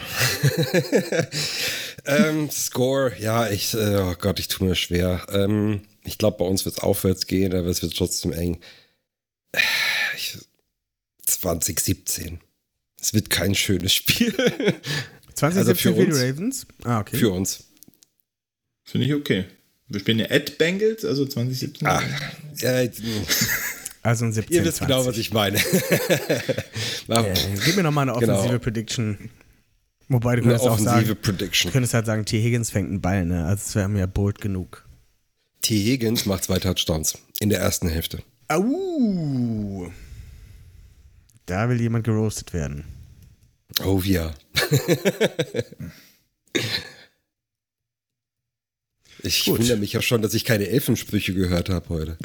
ähm, Score, ja, ich, äh, oh Gott, ich tue mir schwer. Ähm, ich glaube, bei uns wird es aufwärts gehen, aber es wird trotzdem eng. Äh, Ich, 2017. Es wird kein schönes Spiel 2017 Also für für die uns. Ravens? Ah, okay. für uns. Finde ich okay. Wir spielen ja at Bengals, also 2017. Ah, äh, Also ein 17. ihr wisst genau, was ich meine. Machen Äh, gib mir nochmal eine offensive Genau. Prediction. Wobei du könntest auch sagen, Prediction. du könntest halt sagen, T. Higgins fängt einen Ball, ne? Also es wäre mir bold genug. T. Higgins macht zwei Touchdowns in der ersten Hälfte. Au! Da will jemand geroastet werden. Oh ja. ich Gut. wundere mich ja schon, dass ich keine Elfensprüche gehört habe heute.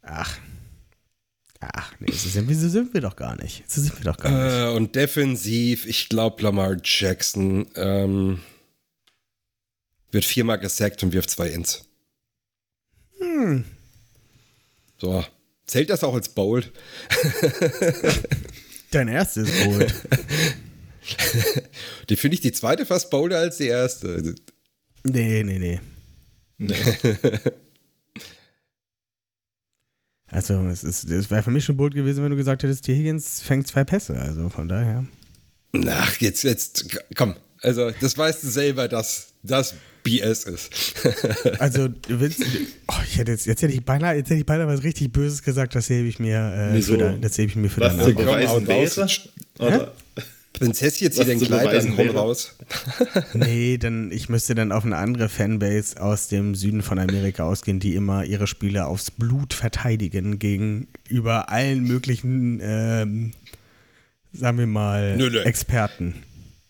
Ach. Ach, nee, so sind, wir, so sind wir doch gar nicht. So sind wir doch gar nicht. Äh, und defensiv, ich glaube, Lamar Jackson ähm, wird viermal gesackt und wirft zwei Ins. Hm. So. Zählt das auch als Bold? Dein erstes Bold. Die finde ich die zweite fast bolder als die erste. nee, nee, nee. Nee. Also, es, ist, es wäre für mich schon bold gewesen, wenn du gesagt hättest, T. Higgins fängt zwei Pässe. Also von daher. Ach, jetzt, jetzt, komm. Also, das weißt du selber, dass das BS ist. Also, du willst. Oh, ich hätte jetzt, jetzt hätte ich beinahe, jetzt hätte ich beinahe was richtig Böses gesagt, das hebe ich mir, äh, Wieso? für, da, das hebe ich mir für Was danach. beweisen wäre? Oder? Prinzesschen zieht Was den Kleid an, komm raus. Nee, dann ich müsste dann auf eine andere Fanbase aus dem Süden von Amerika ausgehen, die immer ihre Spiele aufs Blut verteidigen gegenüber allen möglichen, ähm, sagen wir mal, Nö, nö. Experten.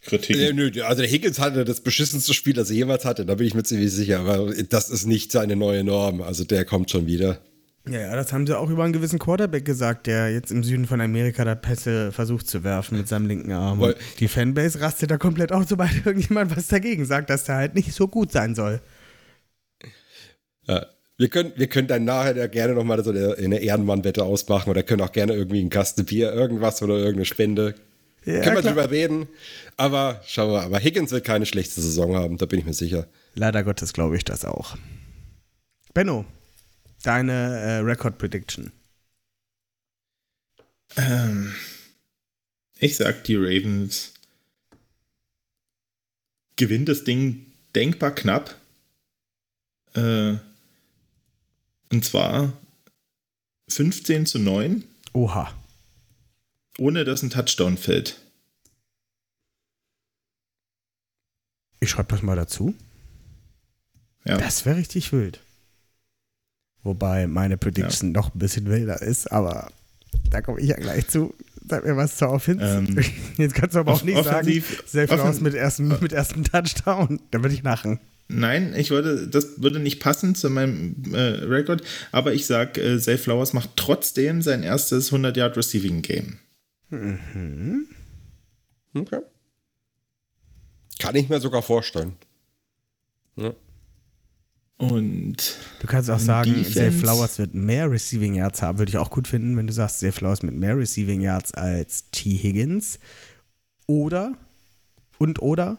Kritik. Ja, nö, also der Higgins hatte das beschissenste Spiel, das er jemals hatte, da bin ich mir ziemlich sicher, aber das ist nicht seine neue Norm. Also der kommt schon wieder. Ja, ja, das haben sie auch über einen gewissen Quarterback gesagt, der jetzt im Süden von Amerika da Pässe versucht zu werfen mit seinem linken Arm. Und die Fanbase rastet da komplett aus, sobald irgendjemand was dagegen sagt, dass der halt nicht so gut sein soll. Ja. Wir können, wir können dann nachher ja gerne nochmal so eine, eine Ehrenmann-Wette ausmachen oder können auch gerne irgendwie ein Kasten Bier, irgendwas oder irgendeine Spende. Ja, können wir klar. drüber reden. Aber schauen wir, aber Higgins wird keine schlechte Saison haben, da bin ich mir sicher. Leider Gottes glaube ich das auch. Benno, deine äh, Record Prediction. Ähm, ich sag, die Ravens gewinnen das Ding denkbar knapp. Äh, und zwar 15 zu 9, Oha. ohne dass ein Touchdown fällt. Ich schreibe das mal dazu. Ja. Das wäre richtig wild. Wobei meine Prediction noch ein bisschen wilder ist, aber da komme ich ja gleich zu. Sag mir was zur Offense. Ähm, Jetzt kannst du aber auch nicht offensiv- sagen, Flowers offen- mit ersten, mit ersten Touchdown. Da würde ich lachen. Nein, ich würde, das würde nicht passen zu meinem äh, Rekord, aber ich sag, äh, Zay Flowers macht trotzdem sein erstes 100 Yard Receiving Game. Okay. Kann ich mir sogar vorstellen. Ja. Und Du kannst auch sagen, Defense? Zay Flowers wird mehr Receiving Yards haben. Würde ich auch gut finden, wenn du sagst, Zay Flowers mit mehr Receiving Yards als T. Higgins. Oder, und oder,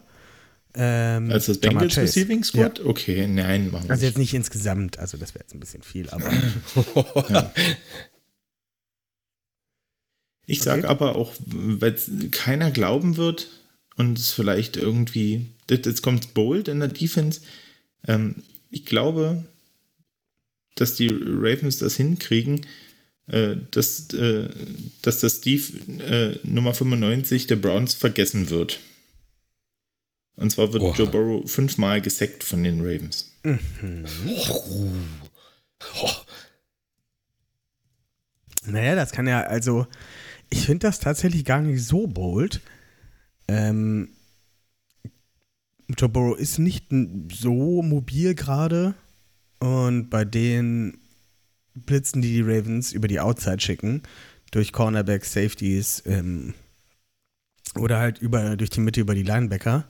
ähm, als das Bengals. Receiving Squad? Okay, nein, machen wir Also jetzt nicht insgesamt, also das wäre jetzt ein bisschen viel, aber Ich sage aber auch, weil keiner glauben wird und es vielleicht irgendwie, jetzt jetzt kommt Bold in der Defense. Ähm, ich glaube, dass die Ravens das hinkriegen, äh, dass, äh, dass das Steve äh, Nummer 95 der Browns vergessen wird. Und zwar wird Oha. Joe Burrow fünfmal gesackt von den Ravens. naja, das kann ja, also ich finde das tatsächlich gar nicht so bold. Ähm, Joe Burrow ist nicht so mobil gerade und bei den Blitzen, die die Ravens über die Outside schicken, durch Cornerbacks, Safeties ähm, oder halt über, durch die Mitte über die Linebacker,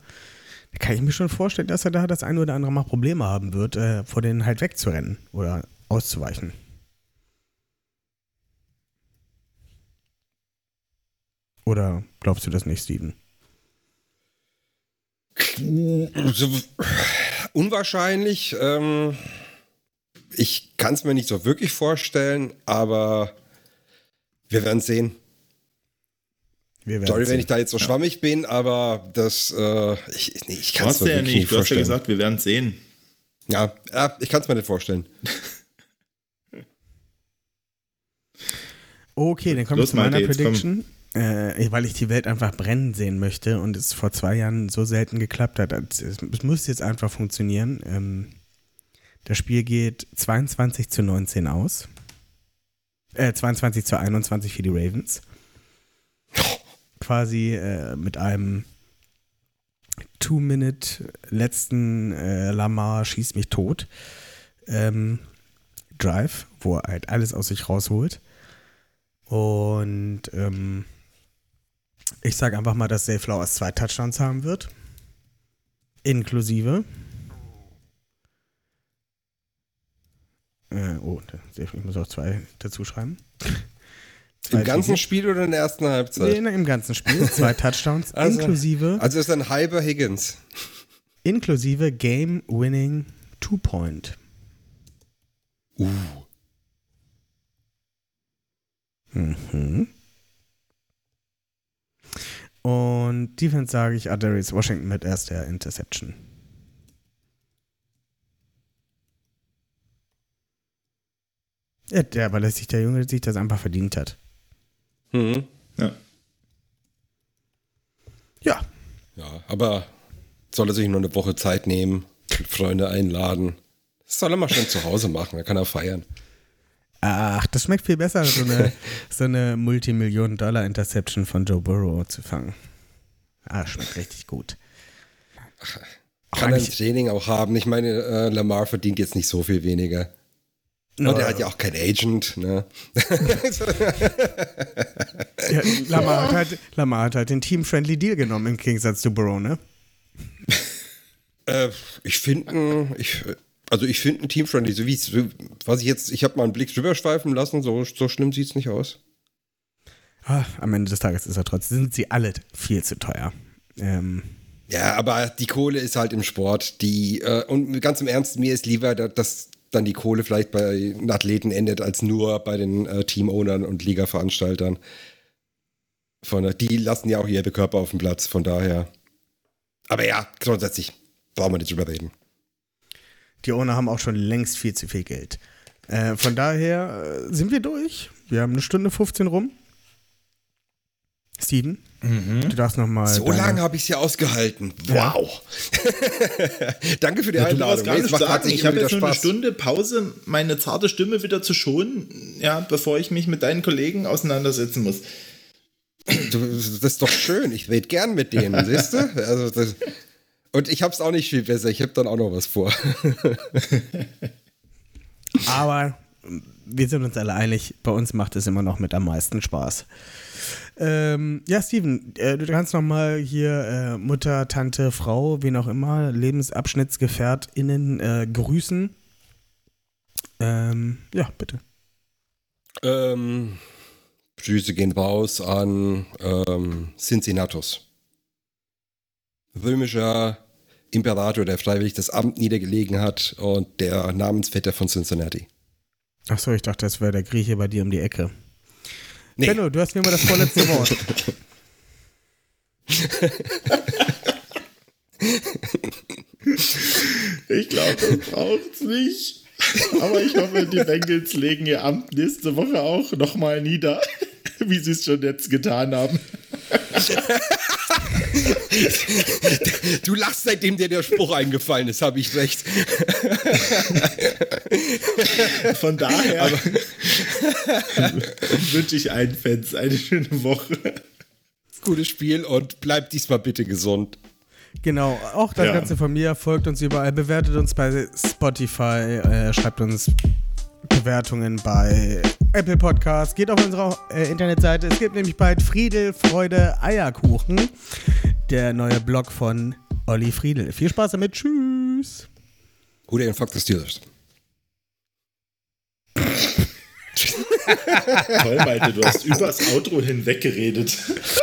da kann ich mir schon vorstellen, dass er da das ein oder andere Mal Probleme haben wird, äh, vor denen halt wegzurennen oder auszuweichen. Oder glaubst du das nicht, Steven? So, unwahrscheinlich. Ähm, ich kann es mir nicht so wirklich vorstellen, aber wir werden sehen. Wir werden Sorry, wenn sehen. ich da jetzt so schwammig bin, aber das, äh, ich, nee, ich Du kann es mir ja wirklich nicht, nicht du hast ja vorstellen. gesagt, wir werden sehen. ja, ja, ich kann es mir nicht vorstellen. Okay, dann kommen wir zu meiner Malte, jetzt komm. Äh, weil ich die Welt einfach brennen sehen möchte und es vor zwei Jahren so selten geklappt hat. Es, es muss jetzt einfach funktionieren. Ähm, das Spiel geht 22 zu 19 aus. Äh, 22 zu 21 für die Ravens. Quasi äh, mit einem Two-Minute letzten äh, Lamar schießt mich tot. Ähm, Drive, wo er halt alles aus sich rausholt. Und ähm, ich sage einfach mal, dass Zay Flowers zwei Touchdowns haben wird. Inklusive. Äh, oh, ich muss auch zwei dazu schreiben. Zwei Im ganzen Titel. Spiel oder in der ersten Nee, Halbzeit? na, im ganzen Spiel. Zwei Touchdowns. Also- inklusive, Also ist ein halber Higgins. inklusive Game-Winning Two-Point. Uh. Mhm. Und Defense sage ich Adarius Washington mit erster Interception. Ja, der, weil er sich der Junge sich das einfach verdient hat. Mhm. Ja. Ja, Ja, aber soll er sich nur eine Woche Zeit nehmen, Freunde einladen. Das soll er mal schön zu Hause machen, da kann er feiern. Ach, das schmeckt viel besser, so eine, so eine Multimillionen-Dollar-Interception von Joe Burrow zu fangen. Ah, schmeckt richtig gut. Kann er im Training auch haben. Ich meine, äh, Lamar verdient jetzt nicht so viel weniger. Und er hat ja auch keinen Agent, ne? Ja, Lamar, hat halt, Lamar hat halt den Team-Friendly Deal genommen im Gegensatz zu Burrow, ne? Äh, ich finde, ich, also ich finde ein Team-Friendly, so wie es, was ich jetzt, ich habe mal einen Blick drüber schweifen lassen, so, so schlimm sieht es nicht aus. Ah, am Ende des Tages ist er trotzdem, sind sie alle viel zu teuer. Ähm, Ja, aber die Kohle ist halt im Sport. Die, äh, und ganz im Ernst, mir ist lieber, da- dass dann die Kohle vielleicht bei den Athleten endet, als nur bei den äh, Teamownern und Liga-Veranstaltern. Von, die lassen ja auch ihre Körper auf dem Platz, von daher. Aber ja, grundsätzlich brauchen wir nicht drüber reden. Die Owner haben auch schon längst viel zu viel Geld. Äh, von daher äh, sind wir durch. Wir haben eine Stunde 15 rum. Steven, du darfst nochmal. So lange habe ich es ja ausgehalten. Wow. Danke für die Ja, du Einladung. Nee, sagen. Ich habe jetzt nur eine Spaß. Stunde Pause, meine zarte Stimme wieder zu schonen, ja, bevor ich mich mit deinen Kollegen auseinandersetzen muss. das ist doch schön. Ich rede gern mit denen, siehst du? Also das, und ich hab's auch nicht viel besser. Ich habe dann auch noch was vor. Aber wir sind uns alle einig, bei uns macht es immer noch mit am meisten Spaß. Ähm, ja, Steven, äh, du kannst noch mal hier äh, Mutter, Tante, Frau, wen auch immer, LebensabschnittsgefährtInnen äh, grüßen. Ähm, ja, bitte. Ähm, Grüße gehen raus an ähm, Cincinnatus. Römischer Imperator, der freiwillig das Amt niedergelegen hat und der Namensvetter von Cincinnati. Achso, ich dachte, das wäre der Grieche bei dir um die Ecke. Nee. Benno, du hast mir mal das vorletzte Wort. Ich glaube, das braucht's nicht. Aber ich hoffe, die Bengals legen ihr Amt nächste Woche auch nochmal nieder, wie sie es schon jetzt getan haben. Du lachst, seitdem dir der Spruch eingefallen ist, habe ich recht. Von daher wünsche ich allen Fans eine schöne Woche. Gutes Spiel und bleib diesmal bitte gesund. Genau, auch das Ja. Ganze von mir. Folgt uns überall, bewertet uns bei Spotify, äh, schreibt uns Bewertungen bei Apple Podcasts, geht auf unsere äh, Internetseite. Es gibt nämlich bald Friedel, Freude, Eierkuchen, der neue Blog von Olli Friedel. Viel Spaß damit, tschüss. Who the fuck the Steelers? Toll, Malte, du hast übers Outro hinweg geredet.